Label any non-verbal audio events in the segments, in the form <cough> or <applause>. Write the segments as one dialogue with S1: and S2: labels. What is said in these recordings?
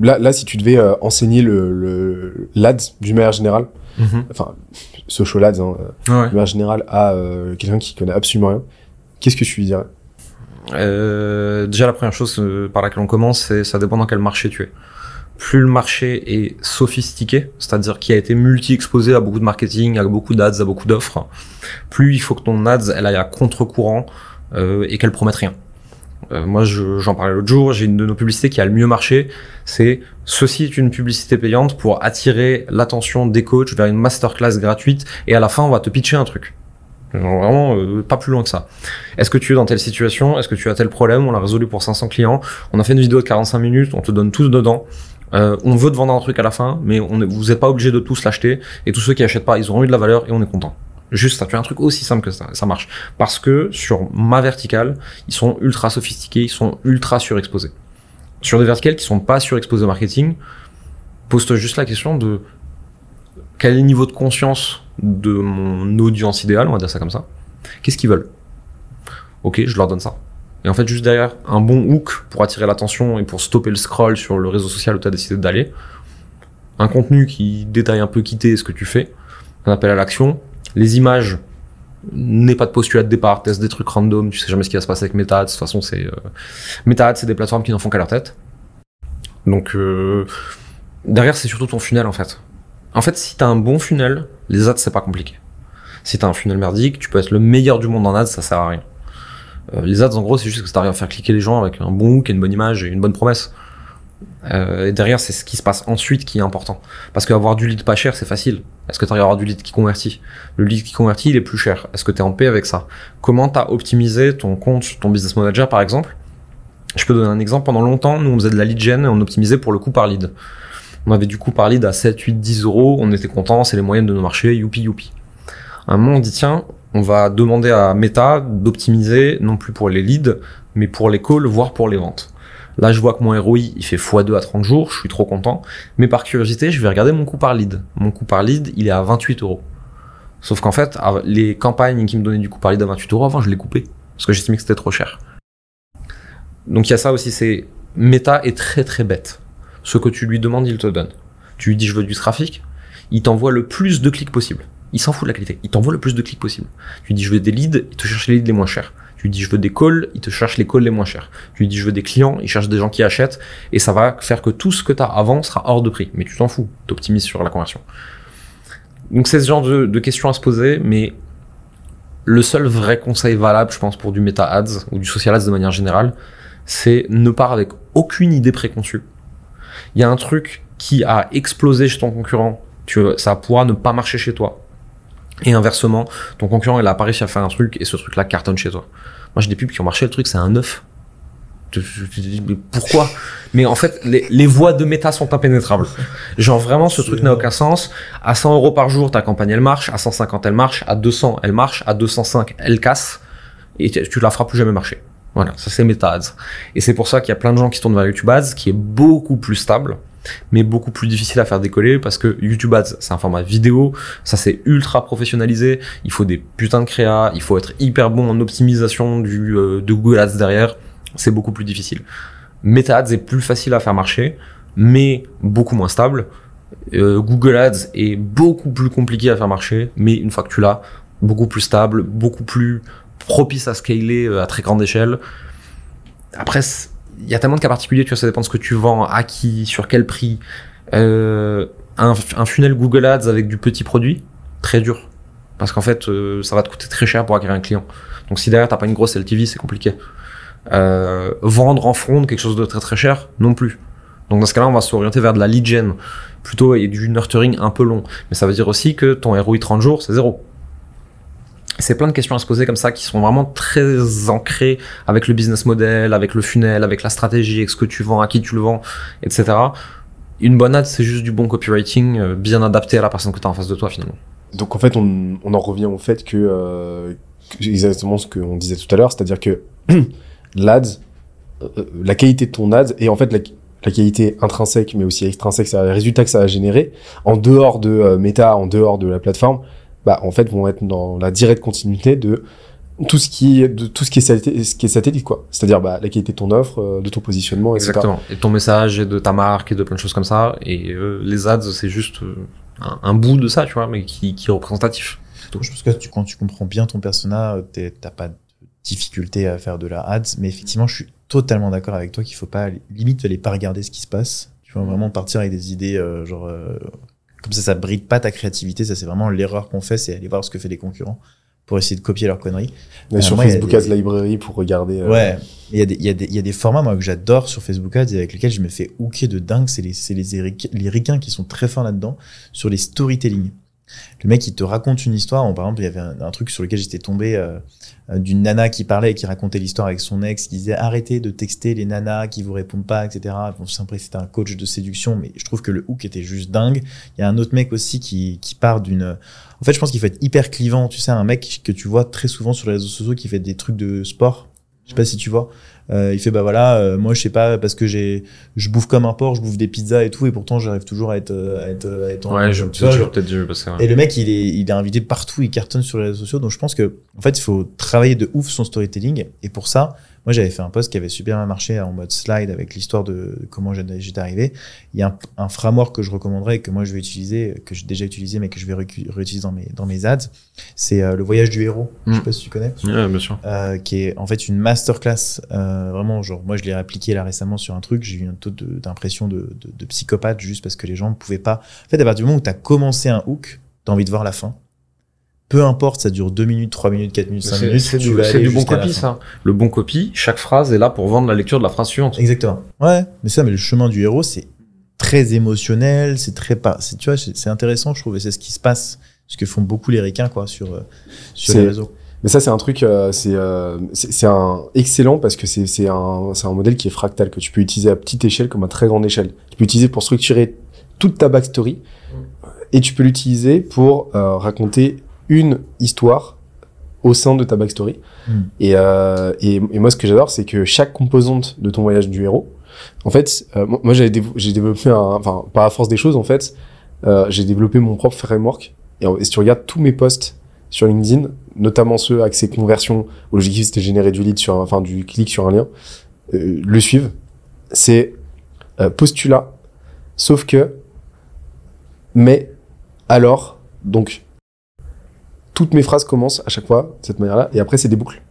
S1: là, là, si tu devais euh, enseigner le, le l'ADS d'une manière générale,
S2: Mhm.
S1: enfin, social ads, hein,
S2: Ouais.
S1: d'une manière générale, à euh, quelqu'un qui connaît absolument rien, qu'est-ce que tu lui dirais?
S2: Euh, déjà, la première chose euh, par laquelle on commence, c'est ça dépend dans quel marché tu es. Plus le marché est sophistiqué, c'est-à-dire qui a été multi-exposé à beaucoup de marketing, à beaucoup d'ads, à beaucoup d'offres, plus il faut que ton ads elle aille à contre-courant euh, et qu'elle promette rien. Euh, moi, je- j'en parlais l'autre jour, j'ai une de nos publicités qui a le mieux marché, c'est ceci est une publicité payante pour attirer l'attention des coachs vers une masterclass gratuite et à la fin on va te pitcher un truc. Vraiment euh, pas plus loin que ça. Est-ce que tu es dans telle situation? Est-ce que tu as tel problème? On l'a résolu pour 500 clients. On a fait une vidéo de 45 minutes. On te donne tout dedans. Euh, on veut te vendre un truc à la fin, mais on vous n'êtes pas obligé de tous l'acheter. Et tous ceux qui achètent pas, ils auront eu de la valeur et on est content. Juste ça, tu as un truc aussi simple que ça, ça marche. Parce que sur ma verticale, ils sont ultra sophistiqués, ils sont ultra surexposés. Sur des verticales qui sont pas surexposées au marketing, pose-toi juste la question de quel est le niveau de conscience de mon audience idéale, on va dire ça comme ça. Qu'est-ce qu'ils veulent? Ok, je leur donne ça. Et en fait, juste derrière, un bon hook pour attirer l'attention et pour stopper le scroll sur le réseau social où tu as décidé d'aller. Un contenu qui détaille un peu qui t'es ce que tu fais. Un appel à l'action. Les images, n'aie pas de postulat de départ, teste des trucs random, tu sais jamais ce qui va se passer avec MetaAds. De toute façon, c'est euh... C'est des plateformes qui n'en font qu'à leur tête. Donc euh... derrière, c'est surtout ton funnel en fait. En fait, si t'as un bon funnel, les ads c'est pas compliqué. Si t'as un funnel merdique, tu peux être le meilleur du monde en ads, ça sert à rien. Euh, les ads, en gros, c'est juste que si t'arrives à faire cliquer les gens avec un bon hook et une bonne image et une bonne promesse. Euh, et derrière, c'est ce qui se passe ensuite qui est important. Parce qu'avoir du lead pas cher, c'est facile. Est-ce que t'arrives à avoir du lead qui convertit? Le lead qui convertit, il est plus cher. Est-ce que t'es en paix avec ça? Comment t'as optimisé ton compte, ton business manager, par exemple? Je peux donner un exemple. Pendant longtemps, nous, on faisait de la lead gen et on optimisait pour le coût par lead. On avait du coût par lead à 7, 8, 10 euros. On était content, c'est les moyennes de nos marchés. Youpi, youpi. À un moment, on dit, tiens, on va demander à Meta d'optimiser non plus pour les leads, mais pour les calls, voire pour les ventes. Là, je vois que mon ROI, il fait x2 à 30 jours, je suis trop content. Mais par curiosité, je vais regarder mon coût par lead. Mon coût par lead, il est à 28 euros. Sauf qu'en fait, les campagnes qui me donnaient du coût par lead à 28 euros, avant, je les coupais. Parce que j'estimais que c'était trop cher. Donc il y a ça aussi, c'est Meta est très très bête. Ce que tu lui demandes, il te donne. Tu lui dis je veux du trafic, il t'envoie le plus de clics possible. Il s'en fout de la qualité. Il t'envoie le plus de clics possible. Tu lui dis je veux des leads, il te cherche les leads les moins chers. Tu dis je veux des calls, il te cherche les calls les moins chers. Tu dis je veux des clients, il cherche des gens qui achètent et ça va faire que tout ce que tu as avant sera hors de prix. Mais tu t'en fous, t'optimises sur la conversion. Donc c'est ce genre de, questions à se poser, mais le seul vrai conseil valable, je pense, pour du meta ads ou du social ads de manière générale, c'est ne part avec aucune idée préconçue. Il y a un truc qui a explosé chez ton concurrent, tu, ça pourra ne pas marcher chez toi. Et inversement, ton concurrent, il a pas réussi à faire un truc et ce truc-là cartonne chez toi. Moi, j'ai des pubs qui ont marché, le truc, c'est un 9. Tu te dis, mais pourquoi? Mais en fait, les, les voies de méta sont impénétrables. Genre vraiment, ce truc n'a aucun sens. À 100 euros par jour, ta campagne, elle marche. À 150, elle marche. À 200, elle marche. À 205, elle casse. Et tu, la feras plus jamais marcher. Voilà, ça c'est Meta Ads. Et c'est pour ça qu'il y a plein de gens qui tournent vers YouTube Ads, qui est beaucoup plus stable, mais beaucoup plus difficile à faire décoller parce que YouTube Ads, c'est un format vidéo, ça c'est ultra professionnalisé, il faut des putains de créa, il faut être hyper bon en optimisation du, euh, de Google Ads derrière, c'est beaucoup plus difficile. Meta Ads est plus facile à faire marcher, mais beaucoup moins stable. Euh, Google Ads est beaucoup plus compliqué à faire marcher, mais une fois que tu l'as, beaucoup plus stable, beaucoup plus propice à scaler à très grande échelle. Après, y a tellement de cas particuliers, tu vois, ça dépend de ce que tu vends, à qui, sur quel prix. Euh, un, un, funnel Google Ads avec du petit produit, très dur. Parce qu'en fait, euh, ça va te coûter très cher pour acquérir un client. Donc si derrière, t'as pas une grosse LTV, c'est compliqué. Euh, vendre en front quelque chose de très très cher, non plus. Donc dans ce cas-là, on va s'orienter vers de la lead gen, plutôt et du nurturing un peu long. Mais ça veut dire aussi que ton ROI 30 jours, c'est zéro c'est plein de questions à se poser comme ça qui sont vraiment très ancrées avec le business model, avec le funnel, avec la stratégie, avec ce que tu vends, à qui tu le vends, etc. Une bonne ad, c'est juste du bon copywriting euh, bien adapté à la personne que tu as en face de toi finalement.
S1: Donc en fait, on, on en revient au fait que, euh, exactement ce qu'on disait tout à l'heure, c'est-à-dire que <clears throat> l'ads, euh, la qualité de ton ad et en fait la, qualité intrinsèque mais aussi extrinsèque, c'est les résultats que ça va générer en dehors de euh, Meta, en dehors de la plateforme, bah, en fait, vont être dans la directe continuité de tout ce qui est de tout ce qui est satellite, ce qui est satellite quoi. C'est-à-dire bah, la qualité de ton offre, euh, de ton positionnement, etc.
S2: Exactement. Et de ton message et de ta marque et de plein de choses comme ça. Et euh, les ads, c'est juste euh, un, un bout de ça, tu vois, mais qui, qui est représentatif. Tout.
S3: Je pense que tu, quand tu comprends bien ton persona, t'as pas de difficulté à faire de la ads. Mais effectivement, je suis totalement d'accord avec toi qu'il faut pas, limite, aller pas regarder ce qui se passe. Tu vas vraiment partir avec des idées, euh, genre, euh, comme ça, ça bride pas ta créativité. Ça, c'est vraiment l'erreur qu'on fait, c'est aller voir ce que fait les concurrents pour essayer de copier leurs conneries.
S1: Mais
S3: Euh,
S1: sur
S3: moi, il y a
S1: Facebook
S3: des-
S1: Ads Library pour regarder. euh,
S3: Ouais. Il y, a des, il, y a des, il y a des formats, moi, que j'adore sur Facebook Ads et avec lesquels je me fais hooker de dingue. C'est les, c'est les, Éric- les ricains qui sont très forts là-dedans sur les storytelling. Le mec, il te raconte une histoire. Par exemple, il y avait un, truc sur lequel j'étais tombé euh, euh, d'une nana qui parlait et qui racontait l'histoire avec son ex, qui disait arrêtez de texter les nanas qui vous répondent pas, etc. Bon, après, c'était un coach de séduction, mais je trouve que le hook était juste dingue. Il y a un autre mec aussi qui, qui part d'une. En fait, je pense qu'il faut être hyper clivant. Tu sais, un mec que tu vois très souvent sur les réseaux sociaux qui fait des trucs de sport. Je sais pas si tu vois. Euh, il fait bah voilà, euh, moi je sais pas parce que j'ai, je bouffe comme un porc, je bouffe des pizzas et tout, et pourtant j'arrive toujours à être, euh, à être, à être en-
S2: Ouais, je
S3: tu vois,
S2: j'ai
S3: genre-
S2: peut-être dû passer.
S3: et le mec, il est, il est invité partout, il cartonne sur les réseaux sociaux. Donc je pense que, en fait, il faut travailler de ouf son storytelling. Et pour ça, moi, j'avais fait un post qui avait super bien marché en mode slide avec l'histoire de comment j'étais arrivé. Il y a un, un framework que je recommanderais et que moi je vais utiliser, que j'ai déjà utilisé, mais que je vais réutiliser dans mes, dans mes ads. C'est euh, le voyage du héros. Je sais
S2: Mm.
S3: pas si tu connais.
S2: Ouais, bien sûr.
S3: Euh, qui est en fait une masterclass. Euh, vraiment, genre, moi, je l'ai appliqué là récemment sur un truc. J'ai eu un taux de- d'impression de, de, de psychopathe juste parce que les gens ne pouvaient pas. En fait, à partir du moment où tu as commencé un hook, tu as envie de voir la fin. Peu importe, ça dure 2 minutes, 3 minutes, 4 minutes, 5
S2: C'est
S3: minutes.
S2: c'est
S3: tu
S2: du, du bon copy, ça. Le bon copy, chaque phrase est là pour vendre la lecture de la phrase suivante.
S3: Exactement. Ouais, mais ça, mais le chemin du héros, c'est très émotionnel, c'est très pas. c'est- Tu vois, c'est intéressant, je trouve, et c'est ce qui se passe, ce que font beaucoup les ricains, quoi, sur, euh, sur les réseaux.
S1: Mais ça, c'est un truc, euh, c'est euh, un excellent parce que c'est c'est un, c'est un modèle qui est fractal que tu peux utiliser à petite échelle comme à très grande échelle. Tu peux l'utiliser pour structurer toute ta backstory et tu peux l'utiliser pour euh, raconter une histoire au sein de ta backstory.
S3: Mm.
S1: Et, euh, et, et moi, ce que j'adore, c'est que chaque composante de ton voyage du héros, en fait, euh, moi, dévo- j'ai développé un, enfin, par la force des choses, en fait, euh, j'ai développé mon propre framework. Et, si tu regardes tous mes posts sur LinkedIn, notamment ceux axés conversion, où l'objectif c'était générer du lead sur, enfin, du clic sur un lien, euh, le suivent. C'est euh, postulat, sauf que, mais, alors, donc, toutes mes phrases commencent à chaque fois de cette manière-là, et après c'est des boucles.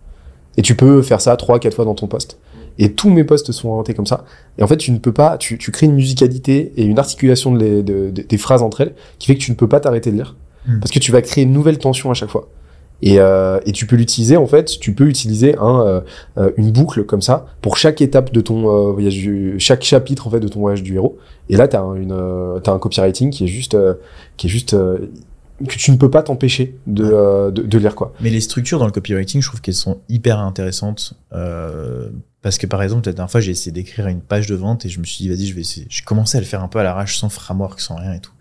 S1: Et tu peux faire ça trois, quatre fois dans ton post. Et tous mes posts sont orientés comme ça. Et en fait, tu ne peux pas, tu, tu crées une musicalité et une articulation de les- de- de- des phrases entre elles qui fait que tu ne peux pas t'arrêter de lire.
S3: Mm.
S1: Parce que tu vas créer une nouvelle tension à chaque fois. Et, euh, et tu peux l'utiliser, en fait, tu peux utiliser un, euh, euh, une boucle comme ça pour chaque étape de ton euh, voyage, du, chaque chapitre en fait de ton voyage du héros. Et là, t'as un, une, euh, t'as un copywriting qui est juste, euh, qui est juste euh, que tu ne peux pas t'empêcher de,
S3: Ouais.
S1: euh, de, de lire quoi.
S3: Mais les structures dans le copywriting, je trouve qu'elles sont hyper intéressantes. Euh, parce que par exemple, la dernière fois, j'ai essayé d'écrire une page de vente et je me suis dit, vas-y, je vais essayer. J'ai commencé à le faire un peu à l'arrache, sans framework, sans rien et tout.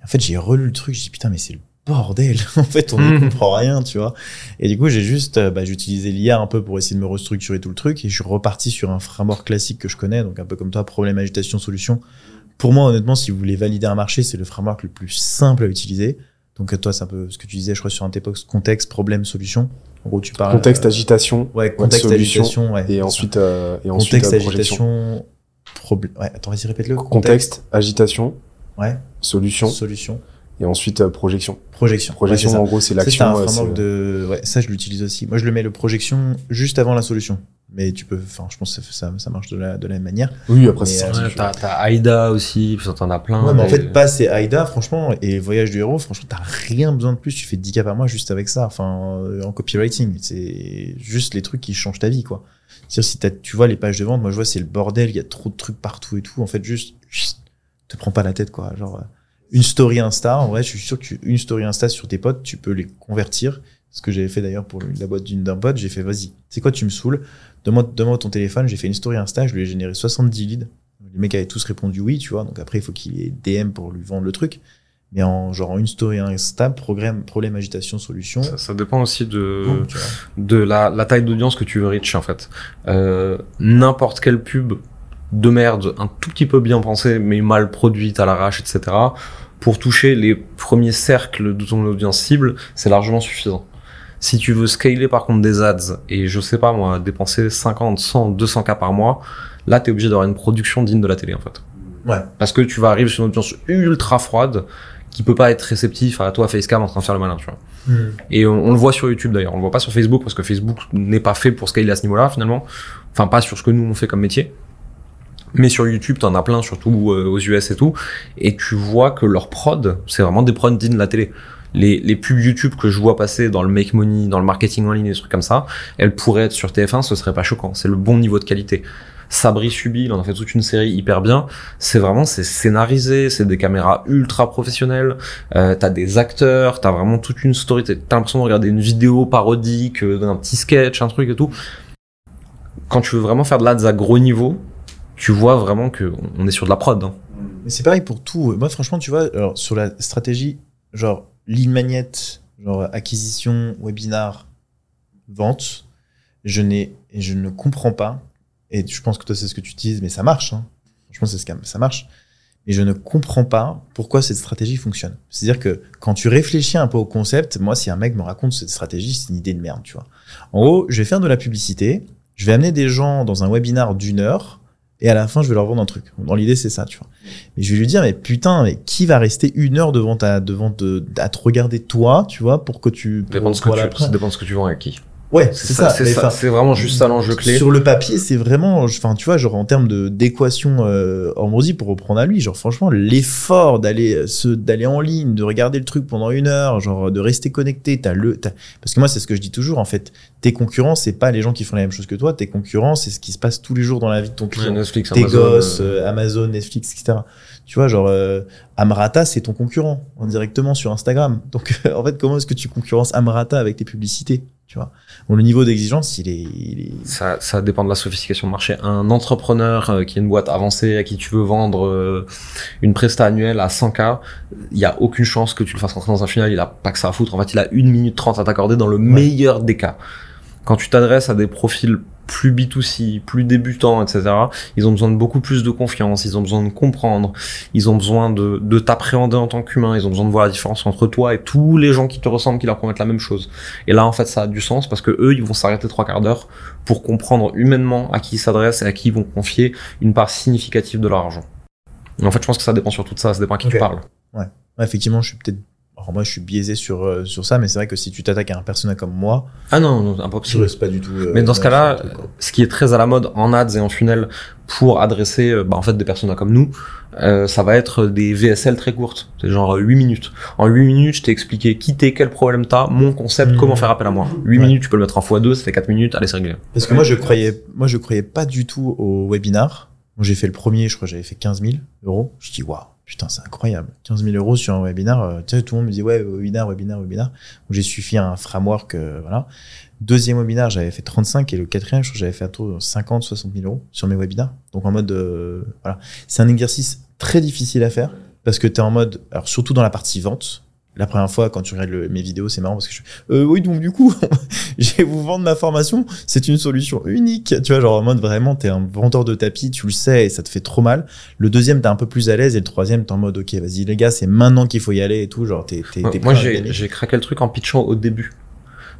S3: Et en fait, j'ai relu le truc, j'ai dit, putain, mais c'est le bordel. <laughs> en fait, on ne
S2: Mhm.
S3: comprend rien, tu vois. Et du coup, j'ai juste, euh, bah, j'ai utilisé l'IA un peu pour essayer de me restructurer tout le truc et je suis reparti sur un framework classique que je connais, donc un peu comme toi, problème, agitation, solution. Pour moi, honnêtement, si vous voulez valider un marché, c'est le framework le plus simple à utiliser. Donc, toi, c'est un peu ce que tu disais, je crois, sur un T-Pox, contexte, problème, solution. En gros, tu parles.
S1: Contexte,
S3: euh,
S1: agitation,
S3: Ouais, contexte,
S1: solution,
S3: agitation, ouais.
S1: et ensuite, euh, et ensuite
S3: contexte,
S1: euh,
S3: agitation, problème. Ouais, attends, vas-y, répète-le.
S1: Contexte, agitation,
S3: Ouais.
S1: solution,
S3: Solution.
S1: et ensuite euh, projection.
S3: Projection.
S1: Projection,
S3: Ouais,
S1: en gros, c'est l'action.
S3: un framework
S1: c'est-
S3: de, ouais, ça, je l'utilise aussi. Moi, je le mets le projection juste avant la solution. Mais tu peux, enfin, je pense que ça, ça marche de la, de la même manière.
S1: Oui, après, c'est
S3: euh,
S2: t'as, t'as Aïda aussi, t'en as plein.
S3: Ouais, mais en
S2: et-
S3: fait, passer Aïda, franchement, et Voyage du héros, franchement, t'as rien besoin de plus. Tu fais 10 cas par mois juste avec ça. Enfin, euh, en copywriting. C'est juste les trucs qui changent ta vie, quoi. C'est-à-dire, si t'as- tu vois les pages de vente, moi, je vois, c'est le bordel. Il y a trop de trucs partout et tout. En fait, juste, te prends pas la tête, quoi. Genre, euh, une story Insta, en vrai, je suis sûr que tu- une story Insta sur tes potes, tu peux les convertir. Ce que j'avais fait d'ailleurs pour la boîte d'une d'un pote, j'ai fait, vas-y, c'est quoi, tu me saoules? Donne-moi, donne-moi ton téléphone. J'ai fait une story Insta, je lui ai généré 70 leads. Les mecs avaient tous répondu oui, tu vois. Donc après, il faut qu'il ait DM pour lui vendre le truc. Mais en genre en une story Insta, problème, problème agitation, solution.
S2: Ça, ça dépend aussi de, de la, la taille d'audience que tu veux reach en fait. Euh, N'importe quelle pub de merde, un tout petit peu bien pensée, mais mal produite à l'arrache, etc. Pour toucher les premiers cercles de ton audience cible, c'est largement suffisant. Si tu veux scaler par contre des ads et je sais pas moi, dépenser 50, 100, 200 k par mois, là t'es obligé d'avoir une production digne de la télé en fait.
S3: Ouais.
S2: Parce que tu vas arriver sur une audience ultra froide qui peut pas être réceptif à toi facecam en train de faire le malin, tu vois.
S3: Hmm.
S2: Et on, on le voit sur YouTube d'ailleurs, on le voit pas sur Facebook parce que Facebook n'est pas fait pour scaler à ce niveau-là finalement. Enfin pas sur ce que nous on fait comme métier. Mais sur YouTube, t'en as plein, surtout euh, aux US et tout. Et tu vois que leur prod, c'est vraiment des prods dignes de la télé. Les, les pubs YouTube que je vois passer dans le make money, dans le marketing en ligne, des trucs comme ça, elles pourraient être sur TF1, ce serait pas choquant. C'est le bon niveau de qualité. Sabri Subi, il en a fait toute une série hyper bien. C'est vraiment, c'est scénarisé, c'est des caméras ultra professionnelles. Euh, t'as des acteurs, t'as vraiment toute une story. T'as l'impression de regarder une vidéo parodique, euh, d'un petit sketch, un truc et tout. Quand tu veux vraiment faire de l'ads à gros niveau, tu vois vraiment que on est sur de la prod. hein.
S3: Mais c'est pareil pour tout. Moi, franchement, tu vois, alors, sur la stratégie, genre, ligne magnète, genre, acquisition, webinar, vente, je n'ai, et je ne comprends pas, et je pense que toi, c'est ce que tu utilises, mais ça marche, hein. Franchement, c'est ce que ça marche. Mais je ne comprends pas pourquoi cette stratégie fonctionne. C'est-à-dire que quand tu réfléchis un peu au concept, moi, si un mec me raconte cette stratégie, c'est une idée de merde, tu vois. En gros, je vais faire de la publicité, je vais amener des gens dans un webinar d'une heure, et à la fin, je vais leur vendre un truc. Dans l'idée, c'est ça, tu vois. Mais je vais lui dire, mais putain, mais qui va rester une heure devant ta, devant te, à te regarder toi, tu vois, pour que tu.
S2: Dépend de ce que tu, ça dépend de ce que tu vends avec qui.
S3: Ouais, c'est ça.
S2: Ça. C'est vraiment juste ça l'enjeu clé.
S3: Sur le papier, c'est vraiment, enfin, tu vois, genre en termes de d'équation euh, pour reprendre à lui, genre franchement, l'effort d'aller euh, se d'aller en ligne, de regarder le truc pendant une heure, genre de rester connecté, t'as le, parce que moi c'est ce que je dis toujours en fait, tes concurrents c'est pas les gens qui font la même chose que toi, tes concurrents c'est ce qui se passe tous les jours dans la vie de ton
S2: Ouais,
S3: client,
S2: Netflix,
S3: tes
S2: Amazon,
S3: gosses,
S2: euh,
S3: euh, Amazon, Netflix, etc. Tu vois, genre euh, Amrata c'est ton concurrent indirectement sur Instagram, donc <laughs> en fait comment est-ce que tu concurrences Amrata avec tes publicités, tu vois Bon, le niveau d'exigence il est, il est...
S2: Ça, ça dépend de la sophistication de marché. Un entrepreneur euh, qui a une boîte avancée, à qui tu veux vendre euh, une presta annuelle à 100K, il y a aucune chance que tu le fasses rentrer dans un final. Il a pas que ça à foutre. En fait, il a une minute 30 à t'accorder dans le meilleur des cas. Quand tu t'adresses à des profils plus B2C, plus débutants, etc., ils ont besoin de beaucoup plus de confiance, ils ont besoin de comprendre, ils ont besoin de, de t'appréhender en tant qu'humain, ils ont besoin de voir la différence entre toi et tous les gens qui te ressemblent, qui leur promettent la même chose. Et là, en fait, ça a du sens parce que eux, ils vont s'arrêter trois quarts d'heure pour comprendre humainement à qui ils s'adressent et à qui ils vont confier une part significative de leur argent. Et en fait, je pense que ça dépend surtout de ça, ça dépend à qui tu parles.
S3: Ouais, effectivement, je suis peut-être. Alors moi, je suis biaisé sur, euh, sur ça, mais c'est vrai que si tu t'attaques à un persona comme moi,
S2: Ah non, non,
S3: je
S2: impossible.
S3: reste pas du tout. euh,
S2: Mais dans ce cas-là,
S3: truc,
S2: ce qui est très à la mode en ads et en funnel pour adresser euh, bah, en fait des personas comme nous, euh, ça va être des VSL très courtes, c'est genre 8 minutes. En 8 minutes, je t'ai expliqué qui t'es, quel problème t'as, mon concept, comment faire appel à moi. 8
S3: Ouais.
S2: minutes, tu peux le mettre en x2, ça fait 4 minutes, allez c'est réglé.
S3: Parce que moi, je croyais, moi, je croyais pas du tout au webinar. J'ai fait le premier, je crois que j'avais fait 15 000 euros. Je dis, waouh, putain, c'est incroyable. 15 000 euros sur un webinar. euh, Tu sais, tout le monde me dit, ouais, webinar, webinar, webinar. J'ai suffi à un framework, euh, voilà. Deuxième webinar, j'avais fait 35 et le quatrième, je crois que j'avais fait à tout 50, 60 000 euros sur mes webinars. Donc, en mode, euh, voilà. C'est un exercice très difficile à faire parce que tu es en mode, alors surtout dans la partie vente. La première fois, quand tu regardes le- mes vidéos, c'est marrant parce que je euh, oui, donc du coup, <laughs> je vais vous vendre ma formation. C'est une solution unique. Tu vois, genre en mode vraiment, t'es un vendeur de tapis, tu le sais et ça te fait trop mal. Le deuxième, t'es un peu plus à l'aise et le troisième, t'es en mode, ok, vas-y les gars, c'est maintenant qu'il faut y aller et tout. Genre, t'es, t'es,
S2: moi j'ai craqué le truc en pitchant au début.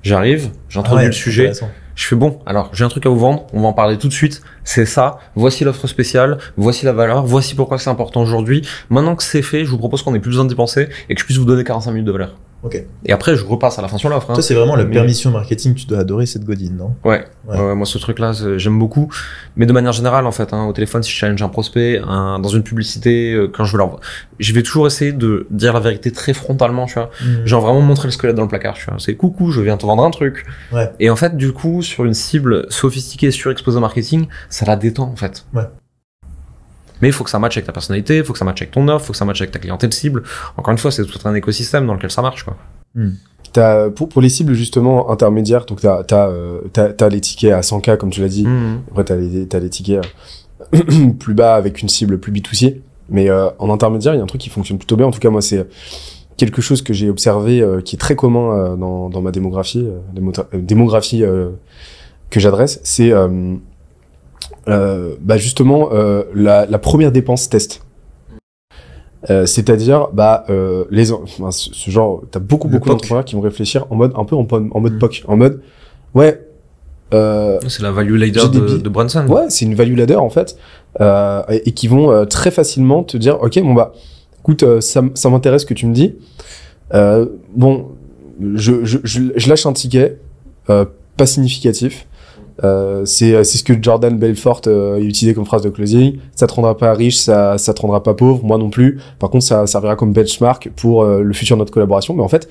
S2: J'arrive,
S3: Ah
S2: j'introduis
S3: ouais,
S2: le sujet, je fais bon, alors j'ai un truc à vous vendre, on va en parler tout de suite, c'est ça, voici l'offre spéciale, voici la valeur, voici pourquoi c'est important aujourd'hui. Maintenant que c'est fait, je vous propose qu'on ait plus besoin d'y penser et que je puisse vous donner 45 minutes de valeur.
S3: Ok.
S2: Et après, je repasse à la fin sur l'offre. hein.
S3: Toi, c'est vraiment la
S2: Mais-
S3: permission marketing. Tu dois adorer cette godine, non?
S2: Ouais,
S3: Ouais.
S2: ouais, moi ce truc-là, j'aime beaucoup. Mais de manière générale, en fait, hein, au téléphone, si je challenge un prospect, un- dans une publicité, euh, quand je veux leur, je vais toujours essayer de dire la vérité très frontalement, tu vois. Genre vraiment montrer le squelette dans le placard, tu vois. C'est coucou, je viens te vendre un truc.
S3: Ouais.
S2: Et en fait, du coup, sur une cible sophistiquée, surexposée au marketing, ça la détend, en fait.
S3: Ouais.
S2: Mais il faut que ça matche avec ta personnalité, il faut que ça matche avec ton offre, il faut que ça matche avec ta clientèle cible. Encore une fois, c'est tout un écosystème dans lequel ça marche, quoi.
S1: T'as, pour, pour les cibles justement intermédiaires, donc t'as, t'as, euh, t'as, t'as les tickets à 100K comme tu l'as dit,
S2: Mhm.
S1: après t'as les, t'as les tickets euh, <clears throat> plus bas avec une cible plus B2C, mais euh, en intermédiaire il y a un truc qui fonctionne plutôt bien, en tout cas moi c'est quelque chose que j'ai observé euh, qui est très commun euh, dans, dans ma démographie, démo- démographie euh, que j'adresse, c'est bah justement euh, la, la première dépense test. Euh, c'est-à-dire, bah, euh, les, en- enfin, ce, ce genre, t'as beaucoup,
S2: Le
S1: beaucoup d'entrepreneurs qui vont réfléchir en mode, un peu en, en mode
S2: Mm.
S1: POC, en mode, ouais, euh,
S2: C'est la value ladder de, de Brunson.
S1: Ouais, c'est une value ladder en fait, euh, et, et qui vont euh, très facilement te dire, ok, bon bah, écoute, euh, ça, ça m'intéresse ce que tu me dis. Euh, bon, je, je, je, je lâche un ticket, euh, pas significatif. Euh, c'est c'est ce que Jordan Belfort euh, utilisait comme phrase de closing. Ça te rendra pas riche, ça ça te rendra pas pauvre, moi non plus. Par contre, ça servira comme benchmark pour euh, le futur de notre collaboration. Mais en fait,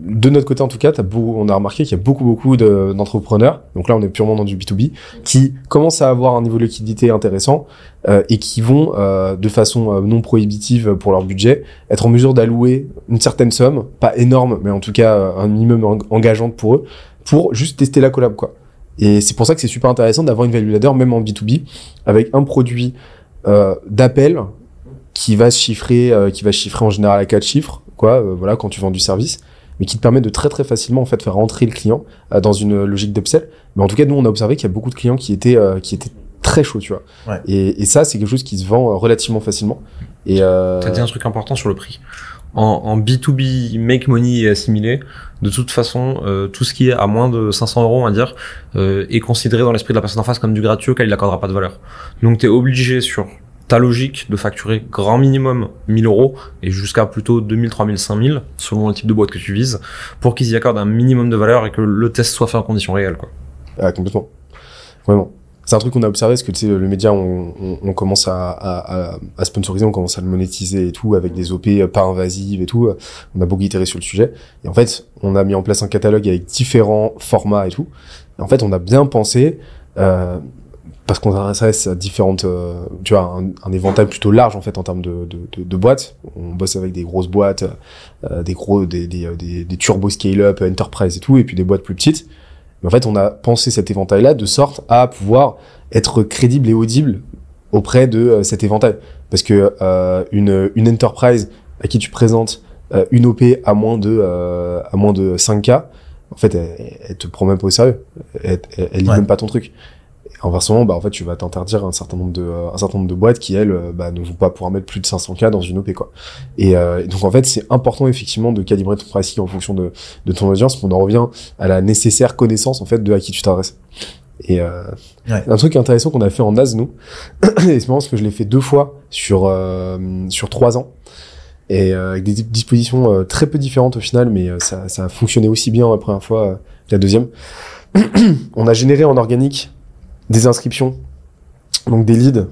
S1: de notre côté en tout cas, t'as beau, on a remarqué qu'il y a beaucoup beaucoup de- d'entrepreneurs. donc là, on est purement dans du B2B qui commencent à avoir un niveau de liquidité intéressant euh, et qui vont euh, de façon euh, non prohibitive pour leur budget être en mesure d'allouer une certaine somme, pas énorme, mais en tout cas euh, un minimum en- engageante pour eux, pour juste tester la collab quoi. Et c'est pour ça que c'est super intéressant d'avoir une value ladder même en B2B avec un produit euh, d'appel qui va se chiffrer, euh, qui va se chiffrer en général à quatre chiffres, quoi, euh, voilà, quand tu vends du service, mais qui te permet de très très facilement en fait faire rentrer le client euh, dans une logique d'upsell. Mais en tout cas, nous on a observé qu'il y a beaucoup de clients qui étaient euh, qui étaient très chauds, tu vois.
S3: Ouais.
S1: Et, et ça, c'est quelque chose qui se vend euh, relativement facilement. Et euh,
S2: T'as dit un truc important sur le prix. En, en B2B, make money et assimilé, de toute façon, euh, tout ce qui est à moins de 500 euros, on va dire, euh, est considéré dans l'esprit de la personne en face comme du gratuit auquel il n'accordera pas de valeur. Donc t'es obligé sur ta logique de facturer grand minimum 1000 euros et jusqu'à plutôt 2000, 3000, 5000 selon le type de boîte que tu vises pour qu'ils y accordent un minimum de valeur et que le test soit fait en conditions réelles quoi.
S1: Ah, complètement. Vraiment. C'est un truc qu'on a observé, parce que tu sais, le média, on, commence à, à, sponsoriser, on commence à le monétiser et tout, avec des OP pas invasives et tout. On a beaucoup itéré sur le sujet. Et en fait, on a mis en place un catalogue avec différents formats et tout. Et en fait, on a bien pensé, euh, parce qu'on s'adresse à différentes, euh, tu vois, un, éventail plutôt large en fait en termes de, boîtes. On bosse avec des grosses boîtes, euh, des gros, des, des, des, des turbo scale-up, enterprise et tout, et puis des boîtes plus petites. Mais en fait, on a pensé cet éventail-là de sorte à pouvoir être crédible et audible auprès de euh, cet éventail. Parce que euh, une, une enterprise à qui tu présentes euh, une OP à moins de euh, à moins de 5K, en fait, elle, elle te prend même pas au sérieux. Elle, elle, elle lit
S3: Ouais.
S1: même pas ton truc. Inversement, bah en fait, tu vas t'interdire un certain nombre de euh, un certain nombre de boîtes qui elles euh, bah, ne vont pas pouvoir mettre plus de 500K dans une OP quoi. Et, euh, donc en fait, c'est important effectivement de calibrer ton pricing en fonction de de ton audience. On en revient à la nécessaire connaissance en fait de à qui tu t'adresses. Et euh,
S3: Ouais.
S1: un truc intéressant qu'on a fait en NAS nous, <coughs> et c'est marrant parce que je l'ai fait deux fois sur euh, sur trois ans et euh, avec des di- dispositions euh, très peu différentes au final, mais euh, ça, ça a fonctionné aussi bien la première fois que la deuxième. <coughs> On a généré en organique des inscriptions, donc des leads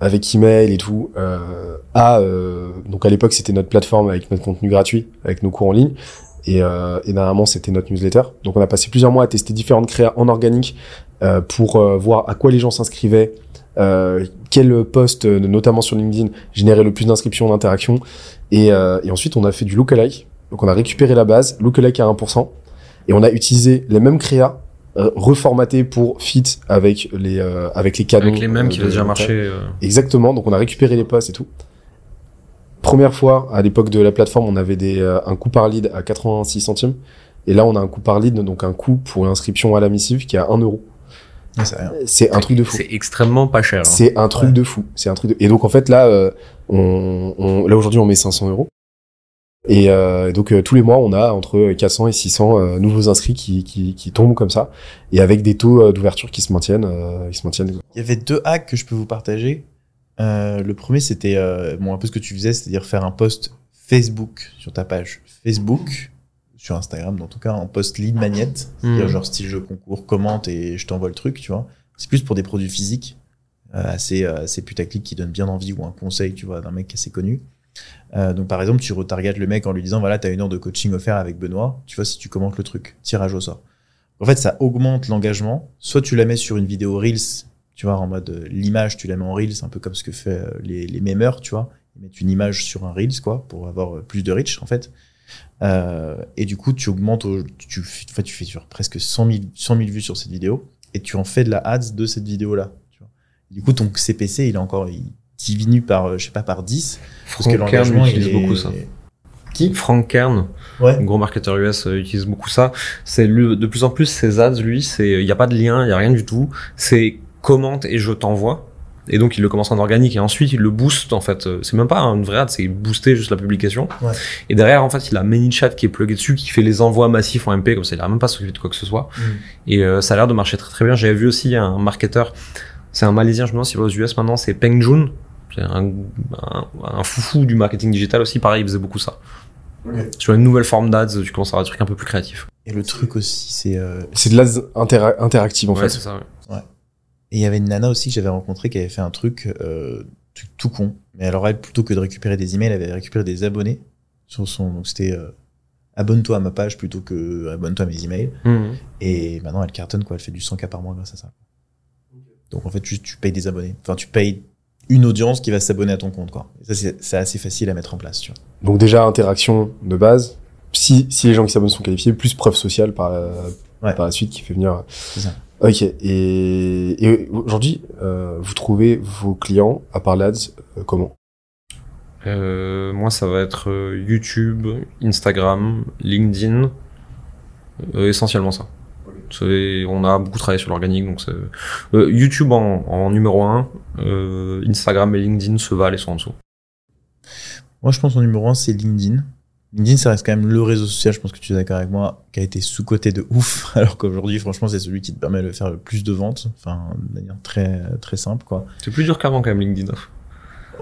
S1: avec email et tout, euh, à euh, donc à l'époque c'était notre plateforme avec notre contenu gratuit, avec nos cours en ligne. Et, euh, et c'était notre newsletter. Donc, on a passé plusieurs mois à tester différentes créas en organique euh, pour euh, voir à quoi les gens s'inscrivaient, euh, quel post, notamment sur LinkedIn, générait le plus d'inscriptions, d'interactions. Et, et ensuite, on a fait du lookalike. Donc, on a récupéré la base, lookalike à 1%, et on a utilisé les mêmes créas euh, reformatées pour fit avec les euh, avec les canaux.
S2: Avec les mêmes
S1: euh,
S2: qui avaient déjà marché. euh,
S1: Exactement. Donc on a récupéré les posts et tout. Première fois, à l'époque de la plateforme, on avait des, euh, un coût par lead à 86 centimes. Et là, on a un coût par lead, donc un coût pour l'inscription à la missive qui est à 1 euro.
S3: Ouais, c'est
S1: un truc de fou.
S2: C'est extrêmement pas cher. hein.
S1: C'est un truc
S3: Ouais.
S1: de fou. C'est un truc de... Et donc, en fait, là, euh, on, on- là aujourd'hui, on met 500 euros. Et euh, donc, euh, tous les mois, on a entre 400 et 600 euh, nouveaux inscrits qui, qui, qui tombent comme ça. Et avec des taux euh, d'ouverture qui se maintiennent. euh, qui se maintiennent.
S3: Il y avait deux hacks que je peux vous partager. Euh, le premier, c'était euh, bon, un peu ce que tu faisais, c'est-à-dire faire un post Facebook sur ta page Facebook, sur Instagram, en tout cas, en post lead magnet, c'est-à-dire
S2: Mhm.
S3: genre style jeu concours, commente et je t'envoie le truc, tu vois. C'est plus pour des produits physiques, euh, assez, euh, assez putaclic qui donnent bien envie ou un conseil, tu vois, d'un mec assez connu. Euh, donc par exemple, tu retargetes le mec en lui disant voilà, t'as une heure de coaching offert avec Benoît, tu vois, si tu commentes le truc, tirage au sort. En fait, ça augmente l'engagement. Soit tu la mets sur une vidéo Reels, tu vois, en mode euh, l'image, tu la mets en Reels, un peu comme ce que fait euh, les, les memeurs, tu vois. Ils mettent une image sur un Reels, quoi, pour avoir plus de reach, en fait. Et du coup, tu augmentes, au- tu, tu fais presque 100 000, 100 000 vues sur cette vidéo et tu en fais de la ads de cette vidéo-là. tu. Du coup, ton CPC, il est encore, diminue par, euh, je sais pas, par 10. Parce que
S2: Frank Kern utilise
S3: est...
S2: beaucoup ça.
S3: Qui?
S2: Frank Kern,
S3: Ouais.
S2: gros marketeur US, euh, utilise beaucoup ça. C'est de plus en plus ses ads, lui, c'est il y a pas de lien, il y a rien du tout. C'est commente et je t'envoie. Et donc, il le commence en organique et ensuite, il le booste, en fait. C'est même pas une vraie ad, c'est booster juste la publication.
S3: Ouais.
S2: Et derrière, en fait, il a ManyChat qui est plugué dessus, qui fait les envois massifs en MP, comme ça, il a même pas s'occuper de quoi que ce soit. Et euh, ça a l'air de marcher très très bien. J'avais vu aussi un marketeur, c'est un Malaisien, je me demande s'il est aux US maintenant, c'est Peng Jun. C'est un, un, un foufou du marketing digital aussi, pareil, il faisait beaucoup ça. Sur une nouvelle forme d'ads, tu commences à avoir des trucs un peu plus créatifs.
S3: Et le truc aussi, c'est. euh,
S1: C'est de l'ads intera- interactive en
S2: ouais,
S1: fait.
S2: c'est ça, ouais.
S3: Et il y avait une nana aussi que j'avais rencontrée qui avait fait un truc, euh, truc tout con. Mais alors, elle, plutôt que de récupérer des emails, elle avait récupéré des abonnés sur son. Donc, c'était euh, abonne-toi à ma page plutôt que abonne-toi à mes emails.
S2: Mhm.
S3: Et maintenant, elle cartonne, quoi. Elle fait du 100K par mois grâce à ça. Donc, en fait, juste, tu payes des abonnés. Enfin, tu payes une audience qui va s'abonner à ton compte, quoi. Ça, c'est assez facile à mettre en place, tu vois.
S1: Donc déjà interaction de base. Si, si les gens qui s'abonnent sont qualifiés, plus preuve sociale par la,
S3: Ouais.
S1: par la suite qui fait venir.
S3: C'est ça.
S1: Ok. Et, et aujourd'hui, euh, vous trouvez vos clients à part l'ADS euh, comment?
S2: Euh, moi, ça va être euh, YouTube, Instagram, LinkedIn, euh, essentiellement ça. On a beaucoup travaillé sur l'organique, donc euh, YouTube en, en numéro 1, Instagram et LinkedIn se valent et sont en dessous.
S3: Moi, je pense en numéro un, c'est LinkedIn. LinkedIn, ça reste quand même le réseau social, je pense que tu es d'accord avec moi, qui a été sous-coté de ouf, <laughs> alors qu'aujourd'hui, franchement, c'est celui qui te permet de faire le plus de ventes, enfin, de manière très, très simple, quoi.
S2: C'est plus dur qu'avant quand même LinkedIn.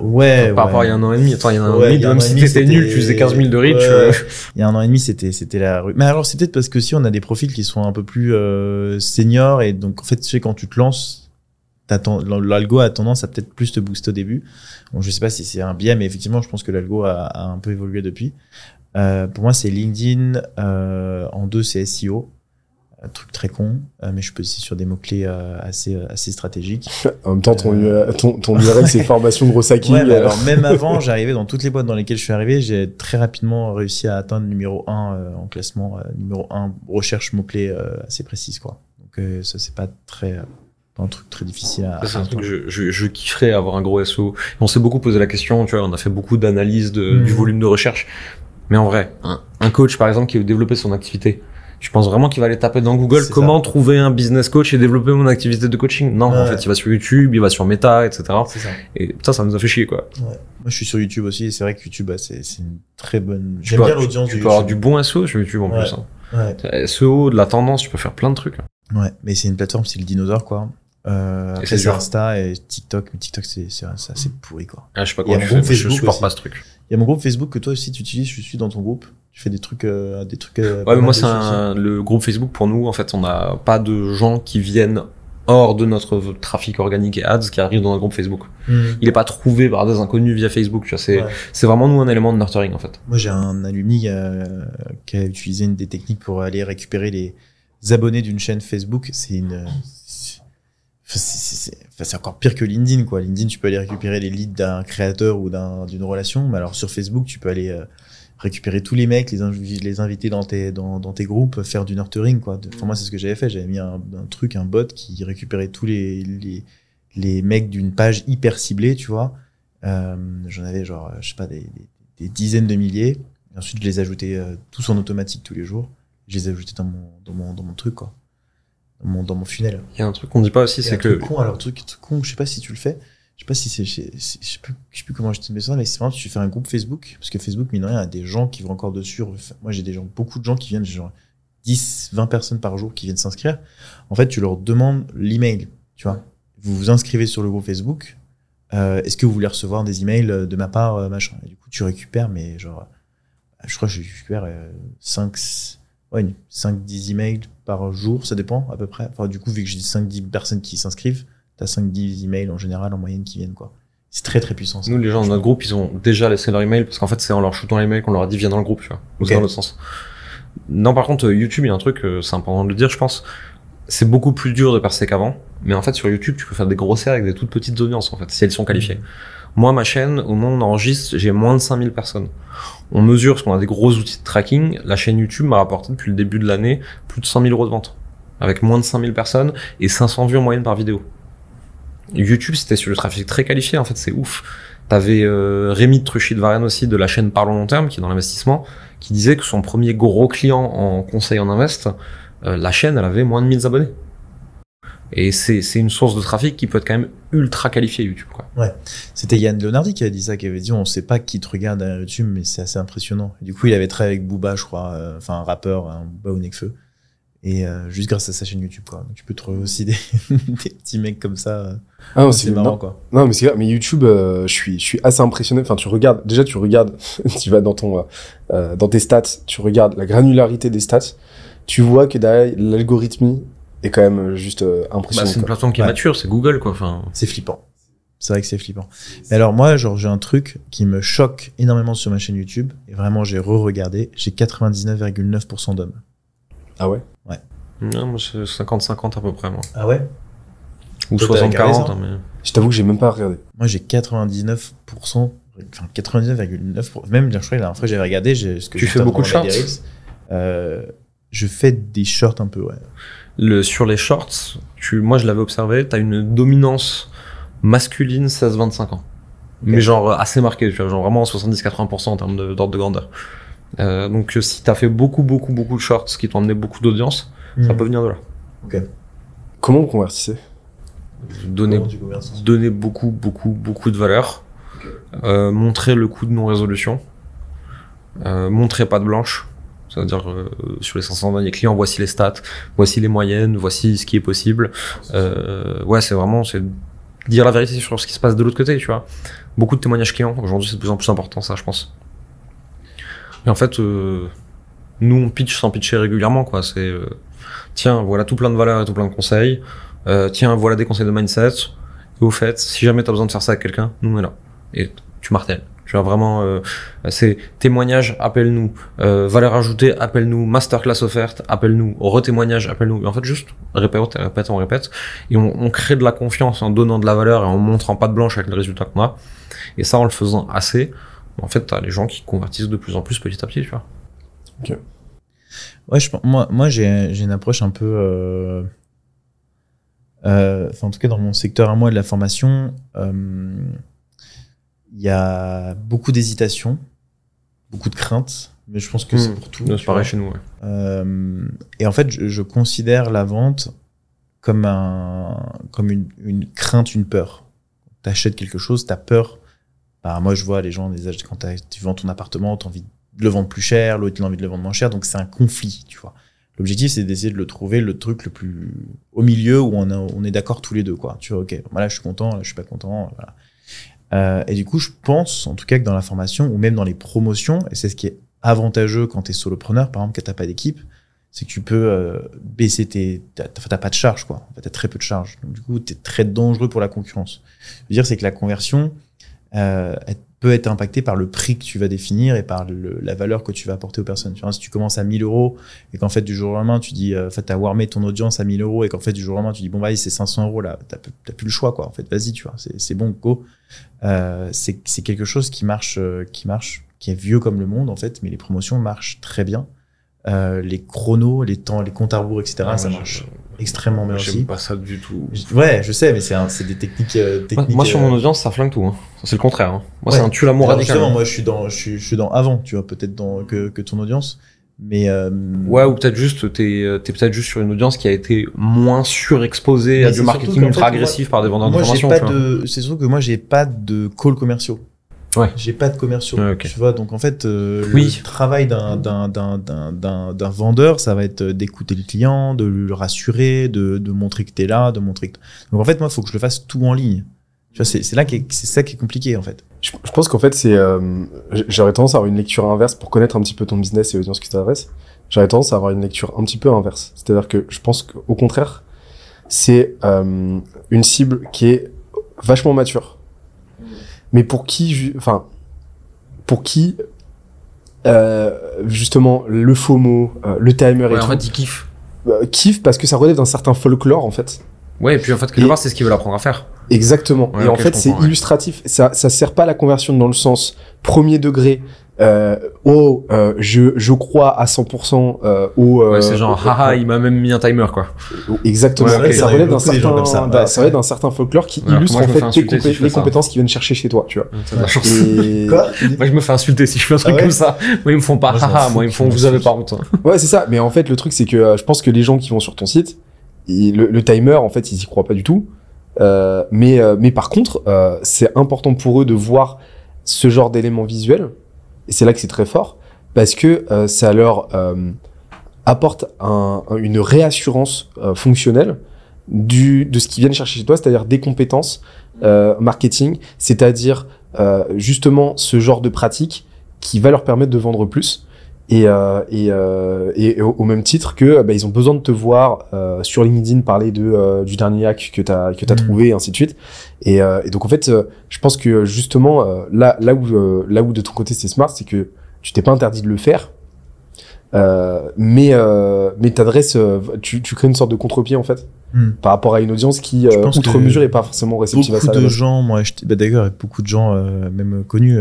S3: Ouais,
S2: Par
S3: ouais.
S2: rapport à il y a un an et demi. Attends, il y a un an
S3: Ouais,
S2: et demi, même si t'étais
S3: c'était-
S2: nul, tu faisais 15 000 de reach.
S3: Ouais. Il y a un an et demi, c'était, c'était la rue. Mais alors, c'est peut-être parce que si on a des profils qui sont un peu plus euh, seniors et donc, en fait, tu sais, quand tu te lances, l'algo a tendance à peut-être plus te booster au début. Bon, je sais pas si c'est un biais, mais effectivement, je pense que l'algo a, a un peu évolué depuis. Euh, pour moi, c'est LinkedIn. Euh, en deux, c'est SEO. Un truc très con, euh, mais je peux aussi sur des mots-clés euh, assez, assez stratégiques. <laughs>
S1: En même temps, ton,
S3: Euh,
S1: URL ton, ton URL, c'est <laughs> formation gros hacking.
S3: Ouais, mais
S1: euh,
S3: alors même avant, <laughs> j'arrivais dans toutes les boîtes dans lesquelles je suis arrivé, j'ai très rapidement réussi à atteindre le numéro 1 euh, en classement, euh, numéro 1 recherche mots-clés euh, assez précise quoi. Donc euh, ça c'est pas très euh, pas un truc très difficile à,
S2: C'est un truc que
S3: atteindre.
S2: je, je, je kifferais avoir un gros SEO. On s'est beaucoup posé la question, tu vois, on a fait beaucoup d'analyses de, du volume de recherche. Mais en vrai, un, un coach, par exemple, qui veut développer son activité, je pense vraiment qu'il va aller taper dans Google comment trouver un business coach et développer mon activité de coaching. Non, en fait, il va sur YouTube, il va sur Meta, etc.
S3: Ça.
S2: Et ça, ça nous a fait chier, quoi.
S3: Ouais. Moi je suis sur YouTube aussi et c'est vrai que YouTube bah, c'est une très bonne.
S2: Tu
S3: J'aime bien
S2: tu-
S3: l'audience
S2: Tu
S3: de
S2: peux avoir du bon SEO sur YouTube en
S3: Ouais.
S2: plus. hein.
S3: Ouais.
S2: SEO, de la tendance, tu peux faire plein de trucs.
S3: ouais, mais c'est une plateforme c'est le dinosaure quoi. Euh,
S2: Et
S3: après
S2: c'est.
S3: Insta et TikTok, mais TikTok c'est assez pourri quoi.
S2: Ah, je sais pas
S3: a
S2: comment tu
S3: mon
S2: fais, je supporte
S3: aussi.
S2: pas ce truc.
S3: Il y a mon groupe Facebook que toi aussi tu utilises, je suis dans ton groupe. Tu fais des trucs euh, des trucs. euh,
S2: Ouais, mais moi, c'est un, le groupe Facebook pour nous. En fait, on n'a pas de gens qui viennent hors de notre trafic organique et ads qui arrivent dans un groupe Facebook.
S3: Mhm.
S2: Il est pas trouvé par des inconnus via Facebook. Tu vois, c'est
S3: Ouais.
S2: c'est vraiment nous un élément de nurturing en fait.
S3: Moi, j'ai un alumni euh, qui a utilisé une des techniques pour aller récupérer les abonnés d'une chaîne Facebook. C'est une. C'est- encore pire que LinkedIn, quoi. LinkedIn, tu peux aller récupérer les leads d'un créateur ou d'un- d'une relation, mais alors sur Facebook, tu peux aller euh, récupérer tous les mecs, les, les inviter dans tes, groupes, faire du nurturing, quoi. Enfin, moi, c'est ce que j'avais fait. J'avais mis un, truc, un bot qui récupérait tous les, mecs d'une page hyper ciblée, tu vois. Euh, J'en avais genre, je sais pas, des, dizaines de milliers. Ensuite, je les ajoutais euh, tous en automatique tous les jours. Je les ajoutais dans mon, dans mon, dans mon truc, quoi. Dans mon, dans mon funnel.
S2: Il y a un truc qu'on dit pas aussi, c'est que
S3: truc con, alors, truc, truc con, je sais pas si tu le fais. Je sais pas si c'est, je sais plus, je sais plus comment je te mets ça, mais c'est vraiment, tu fais un groupe Facebook, parce que Facebook, mine de rien, a des gens qui vont encore dessus. Moi, j'ai des gens, beaucoup de gens qui viennent, genre 10, 20 personnes par jour qui viennent s'inscrire. En fait, tu leur demandes l'email, tu vois. Vous vous inscrivez sur le groupe Facebook. Euh, est-ce que vous voulez recevoir des emails euh, de ma part, euh, machin? Et du coup, tu récupères, mais genre, euh, je crois que je récupère euh, 5, ouais, 5, 10 emails par jour, ça dépend à peu près. Enfin, du coup, vu que j'ai 5, 10 personnes qui s'inscrivent, t'as 5, 10 emails en général, en moyenne, qui viennent, quoi. C'est très, très puissant, ça.
S2: nous, les gens de notre groupe, ils ont déjà laissé leur email parce qu'en fait, c'est en leur shootant l'email qu'on leur a dit viens dans le groupe, tu vois. Ou c'est
S3: Ok.
S2: dans l'autre sens. Non, par contre, YouTube, il y a un truc, euh, c'est important de le dire, je pense. C'est beaucoup plus dur de percer qu'avant. Mais en fait, sur YouTube, tu peux faire des grosses avec des toutes petites audiences, en fait, si elles sont qualifiées. Moi, ma chaîne, au moment où on enregistre, j'ai moins de 5000 personnes. On mesure, parce qu'on a des gros outils de tracking, la chaîne YouTube m'a rapporté depuis le début de l'année plus de 100 000 euros de vente. Avec moins de 5000 personnes et 500 vues en moyenne par vidéo. YouTube, c'était sur le trafic très qualifié, en fait, c'est ouf. T'avais euh, Rémi Truchy de Varenne aussi, de la chaîne Parlons Long Terme, qui est dans l'investissement, qui disait que son premier gros client en conseil en invest, euh, la chaîne, elle avait moins de 1000 abonnés. Et c'est c'est une source de trafic qui peut être quand même ultra qualifiée YouTube quoi.
S3: C'était Yann Leonardi qui a dit ça, qui avait dit on sait pas qui te regarde à YouTube, mais c'est assez impressionnant. Et du coup, il avait travaillé avec Booba, je crois, euh, enfin un rappeur, un Booba ou Nekfeu. Et euh, juste grâce à sa chaîne YouTube, quoi. Donc, tu peux trouver aussi des, <laughs> des petits mecs comme ça. euh,
S1: Ah non,
S3: c'est marrant, quoi.
S1: Non, mais c'est clair, mais YouTube, euh, je suis, je suis assez impressionné. Enfin, tu regardes, déjà, tu regardes, <laughs> tu vas dans ton, euh, dans tes stats, tu regardes la granularité des stats, tu vois que derrière, l'algorithmie est quand même euh, juste euh,
S2: Bah,
S1: impressionnant.
S2: c'est une plateforme qui est
S3: Ouais.
S2: mature, c'est Google quoi. Enfin,
S3: C'est flippant. C'est vrai que c'est flippant. Mais alors moi, genre, j'ai un truc qui me choque énormément sur ma chaîne YouTube. Et vraiment, j'ai re-regardé. J'ai 99,9% d'hommes.
S1: Ah ouais?
S2: non, moi, c'est 50-50 à peu près moi.
S3: Ah ouais?
S2: Ou
S3: Toi, t'as regardé
S2: 60-40
S3: ça?
S2: hein, mais.
S1: Je t'avoue que j'ai même pas regardé.
S3: Moi, j'ai 99%, enfin 99,9%. Même, je crois, la dernière fois que j'avais regardé, j'ai, ce que
S2: Tu fais beaucoup de shorts?
S3: euh, Je fais des shorts un peu, ouais.
S2: Le, sur les shorts, tu, moi je l'avais observé, t'as une dominance masculine 16-25 ans. Mais genre euh, assez marquée, tu vois, genre vraiment 70-80% en termes d'ordre de, grandeur. Euh, donc euh, si t'as fait beaucoup, beaucoup, beaucoup de shorts qui t'ont amené beaucoup d'audience, ça
S3: Mhm.
S2: peut venir de là.
S1: Comment vous convertissez?
S2: Donner,
S3: tu
S2: donner beaucoup, beaucoup, beaucoup de valeur. Euh, montrer le coût de non-résolution. Euh, montrer pas de blanche. C'est-à-dire, euh, sur les 500 derniers clients, voici les stats, voici les moyennes, voici ce qui est possible. Euh, ouais, c'est vraiment, c'est dire la vérité sur ce qui se passe de l'autre côté, tu vois. Beaucoup de témoignages clients. Aujourd'hui, c'est de plus en plus important, ça, je pense. Et en fait, euh, nous, on pitch sans pitcher régulièrement, quoi. C'est, tiens, voilà tout plein de valeurs et tout plein de conseils. Tiens, voilà des conseils de mindset. Et au fait, si jamais tu as besoin de faire ça avec quelqu'un, nous on est là. Et tu martèles. Tu vois vraiment, euh, c'est témoignage, appelle-nous. Euh, valeur ajoutée, appelle-nous. Masterclass offerte, appelle-nous. Retémoignage, appelle-nous. Et en fait, juste répète, répète, on répète. Et on, on crée de la confiance en donnant de la valeur et en montrant pas de blanche avec le résultat qu'on a. Et ça, en le faisant assez, en fait, t'as les gens qui convertissent de plus en plus petit à petit, tu vois.
S3: Ouais, je, pense- moi, moi j'ai, j'ai une approche un peu. euh, euh, enfin, en tout cas, dans mon secteur à moi de la formation, euh, il y a beaucoup d'hésitation, beaucoup de crainte, mais je pense que c'est
S2: Hmm.
S3: pour tout.
S2: C'est pareil
S3: vois.
S2: chez nous, ouais.
S3: Euh, et en fait, je, je considère la vente comme, un, comme une, une crainte, une peur. Tu achètes quelque chose, tu as peur. Bah, moi, je vois les gens, des âges, quand tu vends ton appartement, tu as envie de le vendre plus cher, l'autre il a envie de le vendre moins cher, donc c'est un conflit, tu vois. L'objectif, c'est d'essayer de le trouver, le truc le plus au milieu où on, a- on est d'accord tous les deux, quoi. Tu vois, ok, bon, là, je suis content, là, je suis pas content, voilà. Euh, et du coup, je pense, en tout cas, que dans la formation ou même dans les promotions, et c'est ce qui est avantageux quand tu es solopreneur, par exemple, que t'as pas d'équipe, c'est que tu peux euh, baisser tes, t'as t'as pas de charge, quoi. En fait, t'as très peu de charge. Donc, du coup, t'es très dangereux pour la concurrence. Je veux dire, c'est que la conversion, euh, peut être impactée par le prix que tu vas définir et par le- la valeur que tu vas apporter aux personnes. Tu vois, si tu commences à 1000 euros et qu'en fait, du jour au lendemain, tu dis, euh, en fait, t'as warmé ton audience à 1000 euros et qu'en fait, du jour au lendemain, tu dis, bon, vas-y, c'est 500 euros, là, t'as t'as plus le choix, quoi. En fait, vas-y, tu vois, c'est c'est bon, go. Euh, c'est c'est quelque chose qui marche, euh, qui marche, qui est vieux comme le monde, en fait, mais les promotions marchent très bien. Euh, les chronos, les temps, les comptes à rebours, etc.,
S2: Ah,
S3: ça marche extrêmement bien
S2: J'aime
S3: aussi.
S2: pas ça du tout.
S3: Ouais, je sais, mais c'est un- c'est des techniques. euh,
S2: Moi,
S3: techniques
S2: moi, sur
S3: euh,
S2: mon audience, ça flingue tout. Hein. C'est le contraire. Hein. Moi,
S3: Ouais.
S2: c'est un tue l'amour radical.
S3: justement,
S2: hein.
S3: moi, je suis dans, je suis, je suis dans avant, tu vois, peut-être dans que, que ton audience, mais euh,
S2: Ouais, ou peut-être juste, t'es euh, t'es peut-être juste sur une audience qui a été moins surexposée
S3: Mais
S2: à du marketing ultra
S3: fait, moi-
S2: agressif par des vendeurs
S3: moi, j'ai
S2: d'information.
S3: pas
S2: tu vois.
S3: de. C'est surtout que moi, j'ai pas de call commerciaux.
S2: Ouais.
S3: J'ai pas de commerciaux.
S2: Ouais, ok.
S3: Tu vois, donc en fait, euh,
S2: Oui.
S3: le travail d'un d'un d'un d'un d'un vendeur, ça va être d'écouter le client, de le rassurer, de de montrer que t'es là, de montrer que. Donc en fait, moi, il faut que je le fasse tout en ligne. Tu vois, c'est c'est là c'est ça qui est compliqué en fait.
S1: Je, je pense qu'en fait, c'est. euh, J'aurais tendance à avoir une lecture inverse pour connaître un petit peu ton business et l'audience qui t'adresse. J'aurais tendance à avoir une lecture un petit peu inverse. C'est-à-dire que je pense qu'au contraire, c'est euh, une cible qui est vachement mature. Mais pour qui, enfin, pour qui, euh, justement, le FOMO, euh, le timer et
S2: Ouais, en
S1: tout,
S2: fait, ils kiffent.
S1: euh, kiffe parce que ça relève d'un certain folklore, en fait.
S2: Ouais, et puis en fait, quelque
S1: Et-
S2: part, c'est ce qu'ils veulent apprendre à faire.
S1: Exactement.
S2: Ouais,
S1: et en fait, c'est
S2: ouais.
S1: illustratif. Ça, ça sert pas à la conversion dans le sens premier degré. Euh, oh, euh, je, je crois à 100% euh, au. euh,
S2: Ouais, c'est genre,
S1: au-
S2: haha, il m'a même mis un timer, quoi.
S1: Exactement.
S2: Ouais,
S1: ça
S3: a
S1: relève d'un certain,
S3: ça.
S1: bah,
S3: Ouais.
S1: ça relève d'un certain folklore qui
S2: Alors
S1: illustre
S2: moi,
S1: en fait
S2: si
S1: les compétences qui viennent chercher chez toi, tu vois.
S2: Chance.
S1: Et... <laughs>
S3: Quoi?
S2: Moi, je me fais insulter si je fais un truc
S3: Ah ouais
S2: comme ça. Moi, ils me font pas,
S3: Moi,
S2: haha, moi, ils me font, vous avez pas honte.
S1: Ouais, c'est ça. Mais en fait, le truc, c'est que euh, je pense que les gens qui vont sur ton site, le, le timer, en fait, ils y croient pas du tout. Euh, mais, euh, mais par contre, euh, c'est important pour eux de voir ce genre d'éléments visuels. Et c'est là que c'est très fort. Parce que euh, ça leur euh, apporte un- un- une réassurance euh, fonctionnelle de ce qu'ils viennent chercher chez toi, c'est-à-dire des compétences euh, marketing, c'est-à-dire justement ce genre de pratique qui va leur permettre de vendre plus. Et, euh, et, euh, et au, même titre que bah, ils ont besoin de te voir euh, sur LinkedIn parler de euh, du dernier hack que t'as que t'as
S3: Mhm.
S1: trouvé et ainsi de suite. Et, euh, et donc en fait, euh, je pense que justement là là où là où de ton côté c'est smart, c'est que tu t'es pas interdit de le faire, euh, mais euh, mais t'adresses, tu tu crées une sorte de contre-pied en fait
S3: Hmm.
S1: par rapport à une audience qui euh, outre mesure est pas forcément réceptive à
S3: beaucoup
S1: ça. à la
S3: de gens, moi, bah d'ailleurs, beaucoup de gens, euh, même connus,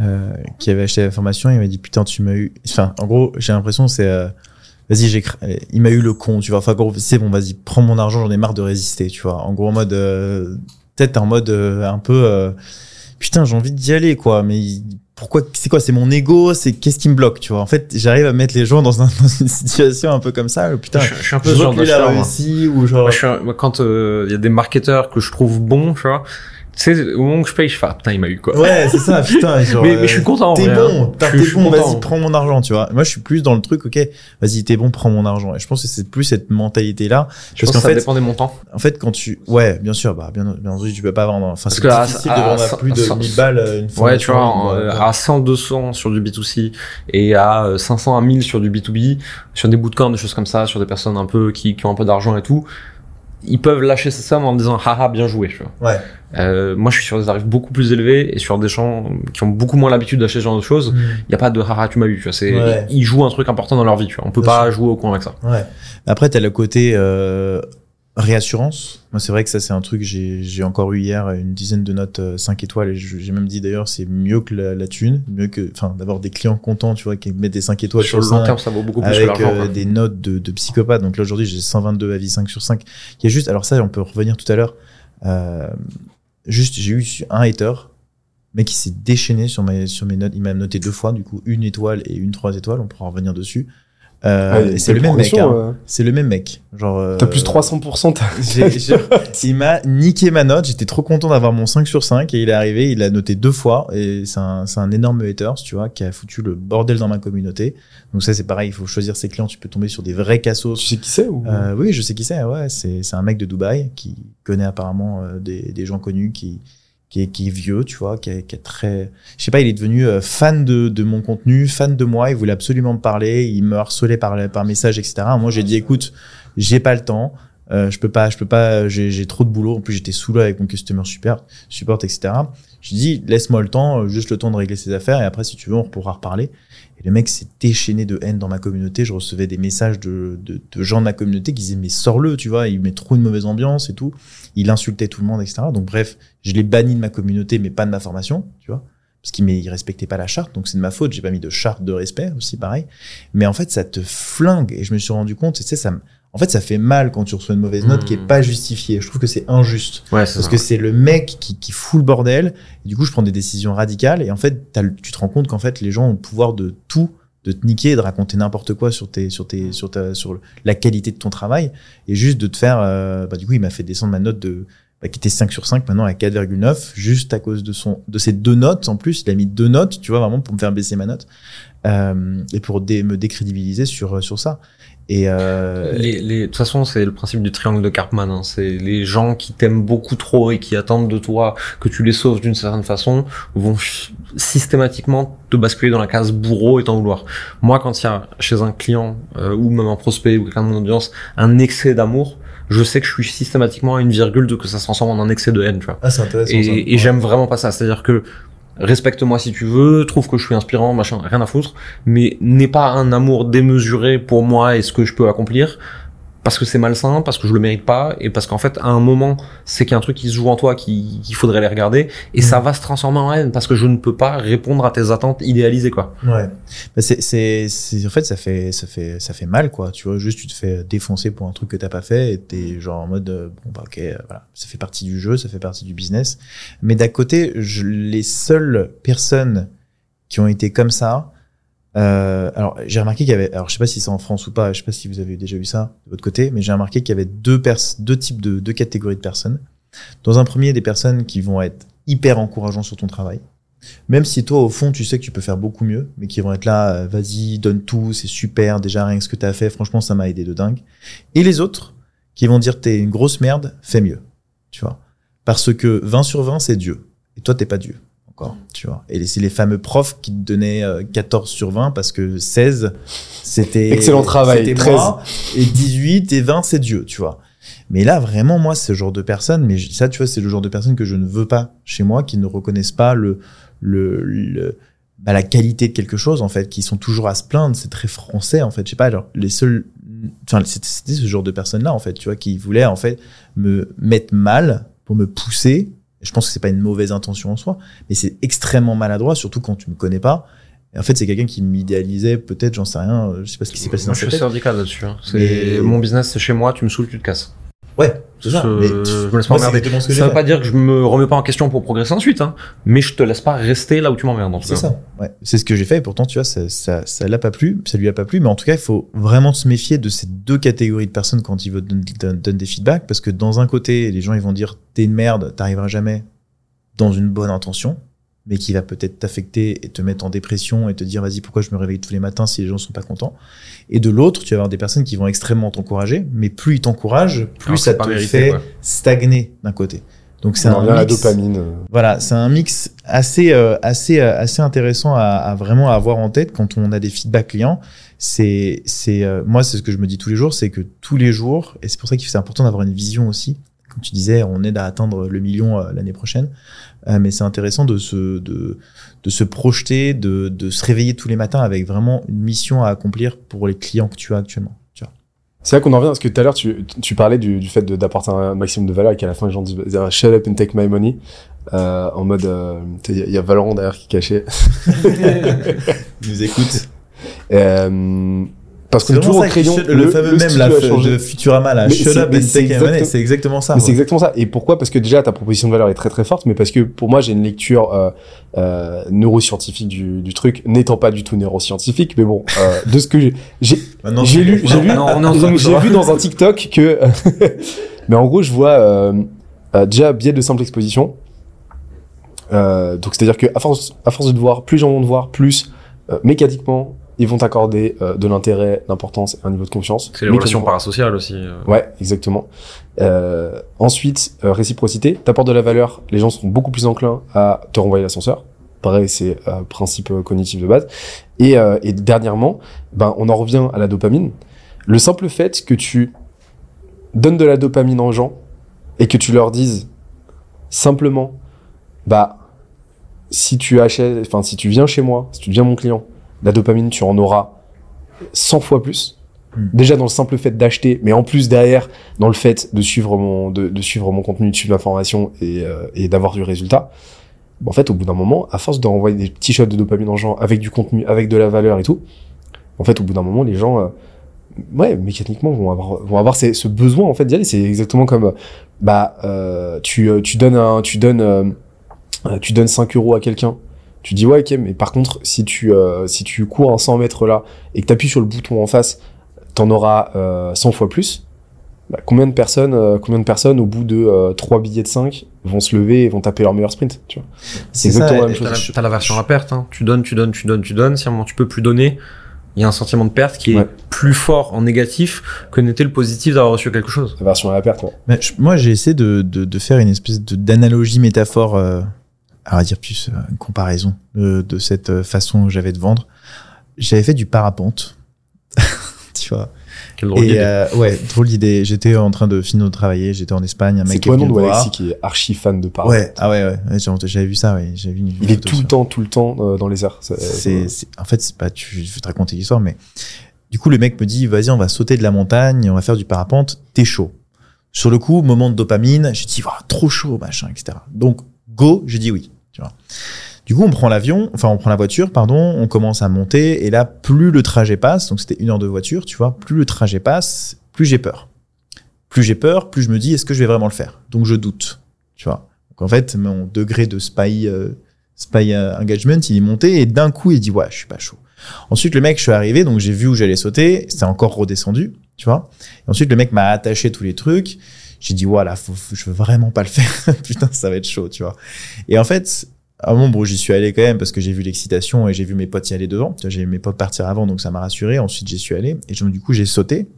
S3: euh, qui avaient acheté la formation, ils m'ont dit putain, tu m'as eu. Enfin, en gros, j'ai l'impression c'est, euh, vas-y, j'ai, cra- il m'a eu le con, tu vois. Enfin, gros, c'est bon, vas-y, prends mon argent, j'en ai marre de résister, tu vois. En gros, en mode, euh, peut-être en mode euh, un peu, euh, putain, j'ai envie d'y aller, quoi. Mais il- pourquoi C'est quoi C'est mon ego C'est qu'est-ce qui me bloque, tu vois En fait, j'arrive à mettre les gens dans, un- <laughs> dans une situation un peu comme ça. Putain,
S2: je, je suis un peu ce genre
S3: il
S2: moi.
S3: réussi ou genre.
S2: Moi, je suis un- quand il y a des marketeurs que je trouve bons, tu vois, sais, au moment que je paye, je fais, ah, putain, il m'a eu, quoi.
S3: Ouais, c'est ça, <laughs> putain. Genre,
S2: mais,
S3: euh,
S2: mais je suis content, en
S3: T'es
S2: vrai, hein.
S3: bon,
S2: Je-
S3: t'es bon, vas-y, prends mon argent, tu vois. Moi, je suis plus dans le truc, ok, vas-y, t'es bon, prends mon argent. Et je pense que c'est plus cette mentalité-là.
S2: Je pense
S3: Parce qu'en
S2: que ça
S3: fait,
S2: dépend des montants.
S3: en fait, quand tu, ouais, bien sûr, bah, bien, bien entendu, tu peux pas vendre, enfin, c'est difficile
S2: à-
S3: de vendre
S2: à-
S3: à plus de
S2: à-
S3: 1000 balles euh, une
S2: Ouais,
S3: formation
S2: tu vois,
S3: en
S2: euh,
S3: ouais.
S2: à 100, 200 sur du B2C et à euh, 500 à 1000 sur du B2B, sur des bootcamps, des choses comme ça, sur des personnes un peu qui, qui ont un peu d'argent et tout, ils peuvent lâcher cette somme en disant haha bien joué, tu vois.
S3: Ouais.
S2: Euh, moi, je suis sur des tarifs beaucoup plus élevés et sur des gens qui ont beaucoup moins l'habitude d'acheter ce genre de choses. Il y a pas de haha tu m'as eu, tu vois. C'est
S3: Ouais.
S2: ils jouent un truc important dans leur vie, tu vois. On peut
S3: Bien
S2: pas jouer au coin avec ça.
S3: Ouais. Après, t'as le côté euh, réassurance. Moi, c'est vrai que ça, c'est un truc. J'ai j'ai encore eu hier une dizaine de notes euh, 5 étoiles et j'ai même dit d'ailleurs, c'est mieux que la, la thune, mieux que, enfin, d'avoir des clients contents, tu vois, qui mettent des 5 étoiles
S2: sur le long terme, ça vaut beaucoup plus que
S3: avec euh,
S2: quoi.
S3: des notes de, de psychopathe. Donc là aujourd'hui j'ai 122 avis 5 sur 5. Qui est juste, alors ça on peut revenir tout à l'heure. Euh, juste j'ai eu un hater, mais qui s'est déchaîné sur mes sur mes notes. Il m'a noté deux fois du coup une étoile et une trois étoiles. On pourra revenir dessus. Euh,
S1: Ah,
S3: et c'est le même mec. hein.
S1: euh,
S3: C'est le même mec. Genre. euh,
S1: T'as plus 300%. t'as- <laughs>
S3: j'ai- j'ai- il m'a niqué ma note. J'étais trop content d'avoir mon 5 sur 5 et il est arrivé, il a noté deux fois et c'est un, c'est un énorme hater, tu vois, qui a foutu le bordel dans ma communauté. Donc ça, c'est pareil, il faut choisir ses clients. Tu peux tomber sur des vrais cassos.
S1: Tu sais qui c'est ou
S3: Euh, oui, je sais qui c'est. Ouais, c'est c'est un mec de Dubaï qui connaît apparemment euh, des, des gens connus qui qui est, qui est vieux, tu vois, qui est, qui est très, je sais pas, il est devenu euh, fan de, de mon contenu, fan de moi. Il voulait absolument me parler. Il me harcelait par par message, etc. Moi, j'ai dit, écoute, j'ai pas le temps. Euh, je peux pas, je peux pas, j'ai trop de boulot. En plus, j'étais sous avec mon customer support, support, etc. Je dis, laisse-moi le temps, euh, juste le temps de régler ses affaires, et après, si tu veux, on pourra reparler. Et le mec s'est déchaîné de haine dans ma communauté. Je recevais des messages de, de, de gens de ma communauté qui disaient, mais sors-le, tu vois, il met trop une mauvaise ambiance et tout. Il insultait tout le monde, etc. Donc, bref, je l'ai banni de ma communauté, mais pas de ma formation, tu vois. Parce qu'il ne respectait pas la charte, donc c'est de ma faute. J'ai pas mis de charte de respect aussi, pareil. Mais en fait, ça te flingue. Et je me suis rendu compte, tu sais, ça me, en fait, ça fait mal quand tu reçois une mauvaise note
S2: Mmh.
S3: qui est pas justifiée. Je trouve que c'est injuste.
S2: Ouais, c'est
S3: Parce
S2: ça.
S3: que c'est le mec qui, qui fout le bordel. Et du coup, je prends des décisions radicales. Et en fait, tu te rends compte qu'en fait, les gens ont le pouvoir de tout, de te niquer, de raconter n'importe quoi sur tes, sur tes, sur ta, sur la qualité de ton travail. Et juste de te faire, euh, bah, du coup, il m'a fait descendre ma note de, bah, qui était 5 sur 5, maintenant à 4,9, juste à cause de son, de ces deux notes. En plus, il a mis deux notes, tu vois, vraiment pour me faire baisser ma note. Euh, et pour me décrédibiliser sur ça. Et, euh,
S2: Les, les, de toute façon, c'est le principe du triangle de Cartman. Hein. C'est les gens qui t'aiment beaucoup trop et qui attendent de toi que tu les sauves d'une certaine façon vont systématiquement te basculer dans la case bourreau et t'en vouloir. Moi, quand il y a chez un client euh, ou même un prospect ou quelqu'un de mon audience un excès d'amour, je sais que je suis systématiquement à une virgule de que ça se transforme en un excès de haine. Tu vois.
S3: ah, c'est intéressant.
S2: et j'aime vraiment pas ça. C'est-à-dire que respecte-moi si tu veux, trouve que je suis inspirant, machin, rien à foutre, mais n'aie pas un amour démesuré pour moi et ce que je peux accomplir, parce que c'est malsain, parce que je le mérite pas, et parce qu'en fait, à un moment, c'est qu'il y a un truc qui se joue en toi qui- qu'il faudrait les regarder, et
S3: Mm.
S2: ça va se transformer en haine, parce que je ne peux pas répondre à tes attentes idéalisées, quoi.
S3: Ouais. Bah, c'est, c'est, c'est, en fait, ça fait, ça fait, ça fait mal, quoi. Tu vois, juste, tu te fais défoncer pour un truc que t'as pas fait et t'es genre en mode, euh, bon, bah, ok, euh, voilà. Ça fait partie du jeu, ça fait partie du business. Mais d'un côté, je, les seules personnes qui ont été comme ça, Euh, alors, j'ai remarqué qu'il y avait, alors je sais pas si c'est en France ou pas, je sais pas si vous avez déjà vu ça de votre côté, mais j'ai remarqué qu'il y avait deux deux types de, deux catégories de personnes. Dans un premier, des personnes qui vont être hyper encourageantes sur ton travail. Même si toi, au fond, tu sais que tu peux faire beaucoup mieux, mais qui vont être là, euh, vas-y, donne tout, c'est super, déjà rien que ce que t'as fait, franchement, ça m'a aidé de dingue. Et les autres, qui vont dire t'es une grosse merde, fais mieux. Tu vois? Parce que 20 sur 20, c'est Dieu. Et toi, t'es pas Dieu. Encore, tu vois. Et c'est les fameux profs qui te donnaient euh, 14 sur 20 parce que 16, c'était.
S1: Excellent travail,
S3: c'était
S1: 13.
S3: moi, Et 18 et 20, c'est Dieu, tu vois. Mais là, vraiment, moi, ce genre de personnes, mais ça, tu vois, c'est le genre de personnes que je ne veux pas chez moi, qui ne reconnaissent pas le, le, le- bah, la qualité de quelque chose, en fait, qui sont toujours à se plaindre. C'est très français, en fait. Je sais pas, genre, les seuls, enfin, c'était c'était ce genre de personnes-là, en fait, tu vois, qui voulaient, en fait, me mettre mal pour me pousser. Je pense que c'est pas une mauvaise intention en soi, mais c'est extrêmement maladroit, surtout quand tu me connais pas. Et en fait, c'est quelqu'un qui m'idéalisait, peut-être, j'en sais rien, je sais pas ce qui s'est passé dans sa
S2: je suis
S3: tête.
S2: syndical là-dessus. hein.
S3: Mais-
S2: mon business, c'est chez moi. Tu me saoules, tu te casses.
S3: Ouais, c'est ça.
S2: Je-
S3: Mais
S2: je me laisse pas
S3: moi,
S2: emmerder. Ça veut
S3: fait.
S2: pas dire que je me remets pas en question pour progresser ensuite, hein. Mais je te laisse pas rester là où tu m'emmerdes. en tout
S3: C'est
S2: cas.
S3: ça. Ouais. C'est ce que j'ai fait et pourtant, tu vois, ça, ça, ça l'a pas plu, ça lui a pas plu. Mais en tout cas, il faut vraiment se méfier de ces deux catégories de personnes quand ils donner- donner des feedbacks parce que dans un côté, les gens, ils vont dire, t'es une merde, t'arriveras jamais dans une bonne intention, mais qui va peut-être t'affecter et te mettre en dépression et te dire, vas-y, pourquoi je me réveille tous les matins si les gens sont pas contents? Et de l'autre, tu vas avoir des personnes qui vont extrêmement t'encourager, mais plus ils t'encouragent, plus
S2: Alors,
S3: ça te
S2: mérité,
S3: fait
S2: quoi.
S3: stagner d'un côté. Donc c'est un
S1: revient à la
S3: mix-
S1: dopamine. euh.
S3: voilà, c'est un mix assez euh, assez euh, assez intéressant à, à vraiment avoir en tête quand on a des feedbacks clients. C'est c'est euh, moi c'est ce que je me dis tous les jours, c'est que tous les jours et c'est pour ça qu'il c'est important d'avoir une vision aussi. Comme tu disais, on aide à atteindre le million euh, l'année prochaine, Euh, mais c'est intéressant de se de de se projeter, de de se réveiller tous les matins avec vraiment une mission à accomplir pour les clients que tu as actuellement. Tu vois.
S1: C'est là qu'on en revient, parce que tout à l'heure, tu, tu parlais du, du fait d'apporter un maximum de valeur et qu'à la fin, les gens disent euh, shut up and take my money. Euh, en mode, euh, il y, a- il y a Valorant derrière qui est caché. <laughs>
S3: Ils nous écoute.
S1: Euh, parce qu'on
S3: C'est
S1: est toujours au crayon.
S3: le, fameux même
S1: style
S3: là,
S1: a changé.
S3: de Futurama là,
S1: Mais
S3: shut
S1: c'est-
S3: up and
S1: c'est
S3: take
S1: exactement-
S3: c'est exactement ça.
S1: Mais c'est
S3: ouais.
S1: exactement ça. Et pourquoi? Parce que déjà, ta proposition de valeur est très très forte, mais parce que pour moi, j'ai une lecture euh, euh, neuroscientifique du, du truc, n'étant pas du tout neuroscientifique, mais bon, euh, <laughs> de ce que j'ai- j'ai
S3: c'est-
S1: lu, j'ai
S2: Non,
S1: lu,
S2: de
S1: j'ai vu dans un TikTok que, <laughs> mais en gros, je vois euh, euh, déjà biais de simple exposition. Euh, donc c'est-à-dire que à force, à force de te voir, plus les gens vont te voir, plus euh, mécaniquement ils vont t'accorder euh, de l'intérêt, l'importance et un niveau de confiance.
S2: C'est les relations parasociales aussi. euh.
S1: Ouais, exactement. Euh, ensuite, euh, réciprocité. T'apportes de la valeur, les gens seront beaucoup plus enclins à te renvoyer l'ascenseur. Pareil, c'est euh, principe euh, cognitif de base. Et, euh, et dernièrement, ben, on en revient à la dopamine. Le simple fait que tu donnes de la dopamine aux gens et que tu leur dises simplement, bah, si tu achètes, enfin, si tu viens chez moi, si tu deviens mon client, la dopamine, tu en auras 100 fois plus.
S3: Mm.
S1: Déjà dans le simple fait d'acheter, mais en plus derrière, dans le fait de suivre mon, de, de suivre mon contenu, de suivre l'information et, euh, et d'avoir du résultat. En fait, au bout d'un moment, à force d'envoyer des petits shots de dopamine aux gens avec du contenu, avec de la valeur et tout, en fait, au bout d'un moment, les gens, euh, ouais, mécaniquement, vont avoir, vont avoir ces- ce besoin en fait d'y aller. C'est exactement comme, euh, bah, euh, tu, euh, tu donnes un, tu donnes, euh, tu donnes 5 euros à quelqu'un. Tu dis ouais, ok, mais par contre, si tu, euh, si tu cours un 100 mètres là et que tu appuies sur le bouton en face, t'en auras euh, 100 fois plus. Bah, combien de personnes, euh, combien de personnes au bout de euh, 3 billets de 5 vont se lever et vont taper leur meilleur sprint, tu vois? C'est
S3: ça,
S1: exactement la
S3: et-
S1: même
S2: T'as
S1: chose.
S2: la, t'as la version à perte. Hein. Tu donnes, tu donnes, tu donnes, tu donnes. Si à un moment tu peux plus donner, il y a un sentiment de perte qui est
S1: Ouais.
S2: plus fort en négatif que n'était le positif d'avoir reçu quelque chose.
S1: La version à la perte, ouais.
S3: Mais je- moi, j'ai essayé de, de, de faire une espèce de- d'analogie métaphore, euh, on va dire plus euh, une comparaison de, de cette euh, façon que j'avais de vendre. J'avais fait du parapente, <laughs> tu vois.
S2: Quelle drôle d'idée.
S3: euh, ouais, drôle d'idée. J'étais en train de finir de travailler, j'étais en Espagne, un
S1: C'est
S3: mec est
S1: toi, non. Alexis, qui est archi fan de parole.
S3: Ouais, ah ouais, j'avais vu ça, ouais, j'avais vu une
S1: Il est tout le temps, tout le temps euh, dans les airs. C'est-
S3: c'est, c'est- en fait, c'est pas, tu, je vais te raconter l'histoire, mais du coup, le mec me dit, vas-y, on va sauter de la montagne, on va faire du parapente, t'es chaud. Sur le coup, moment de dopamine, j'ai dit, Ouah, trop chaud, machin, etc. Donc, go, j'ai dit oui, Du coup, on prend l'avion, enfin, on prend la voiture, pardon, on commence à monter, et là, plus le trajet passe, donc c'était une heure de voiture, tu vois, plus le trajet passe, plus j'ai peur. Plus j'ai peur, plus je me dis, est-ce que je vais vraiment le faire? Donc, je doute, tu vois. En fait, mon degré de spy, euh, spy euh, engagement, il est monté, et d'un coup, il dit, ouais, je suis pas chaud. Ensuite, le mec, je suis arrivé, donc j'ai vu où j'allais sauter, c'était encore redescendu, tu vois. Ensuite, le mec m'a attaché tous les trucs. J'ai dit, voilà, faut- je veux vraiment pas le faire. <laughs> Putain, ça va être chaud, tu vois. Et en fait, à un moment, bon, j'y suis allé quand même parce que j'ai vu l'excitation et j'ai vu mes potes y aller devant. J'ai vu mes potes partir avant, donc ça m'a rassuré. Ensuite, j'y suis allé et donc, du coup, j'ai sauté.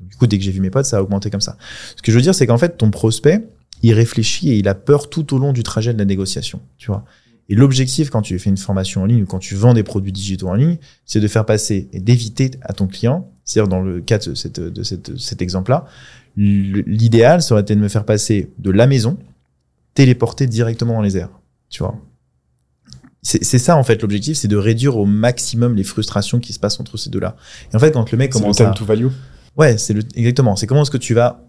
S3: Du coup, dès que j'ai vu mes potes, ça a augmenté comme ça. Ce que je veux dire, c'est qu'en fait, ton prospect, il réfléchit et il a peur tout au long du trajet de la négociation, tu vois. Et l'objectif, quand tu fais une formation en ligne ou quand tu vends des produits digitaux en ligne, c'est de faire passer et d'éviter à ton client, c'est-à-dire dans le cas de, cette, de cette, cet exemple-là, l'idéal serait été de me faire passer de la maison, téléporter directement dans les airs, tu vois. C'est ça en fait l'objectif, c'est de réduire au maximum les frustrations qui se passent entre ces deux-là. Et en fait, quand le mec
S1: le
S3: commence
S1: time
S3: à
S1: to value.
S3: Ouais, c'est le, exactement. C'est comment est-ce que tu vas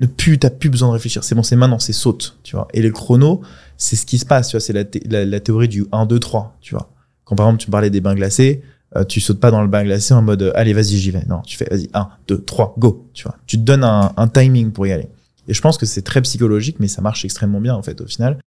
S3: ne plus, t'as plus besoin de réfléchir. C'est bon, c'est maintenant, c'est saute, tu vois. Et le chrono, c'est ce qui se passe, tu vois. C'est la, la, la théorie du 1, 2, 3, tu vois. Quand par exemple, tu parlais des bains glacés, euh, tu sautes pas dans le bain glacé en mode, euh, allez, vas-y, j'y vais. Non, tu fais, vas-y, 1, 2, 3, go, tu vois. Tu te donnes un, un timing pour y aller. Et je pense que c'est très psychologique, mais ça marche extrêmement bien, en fait, au final.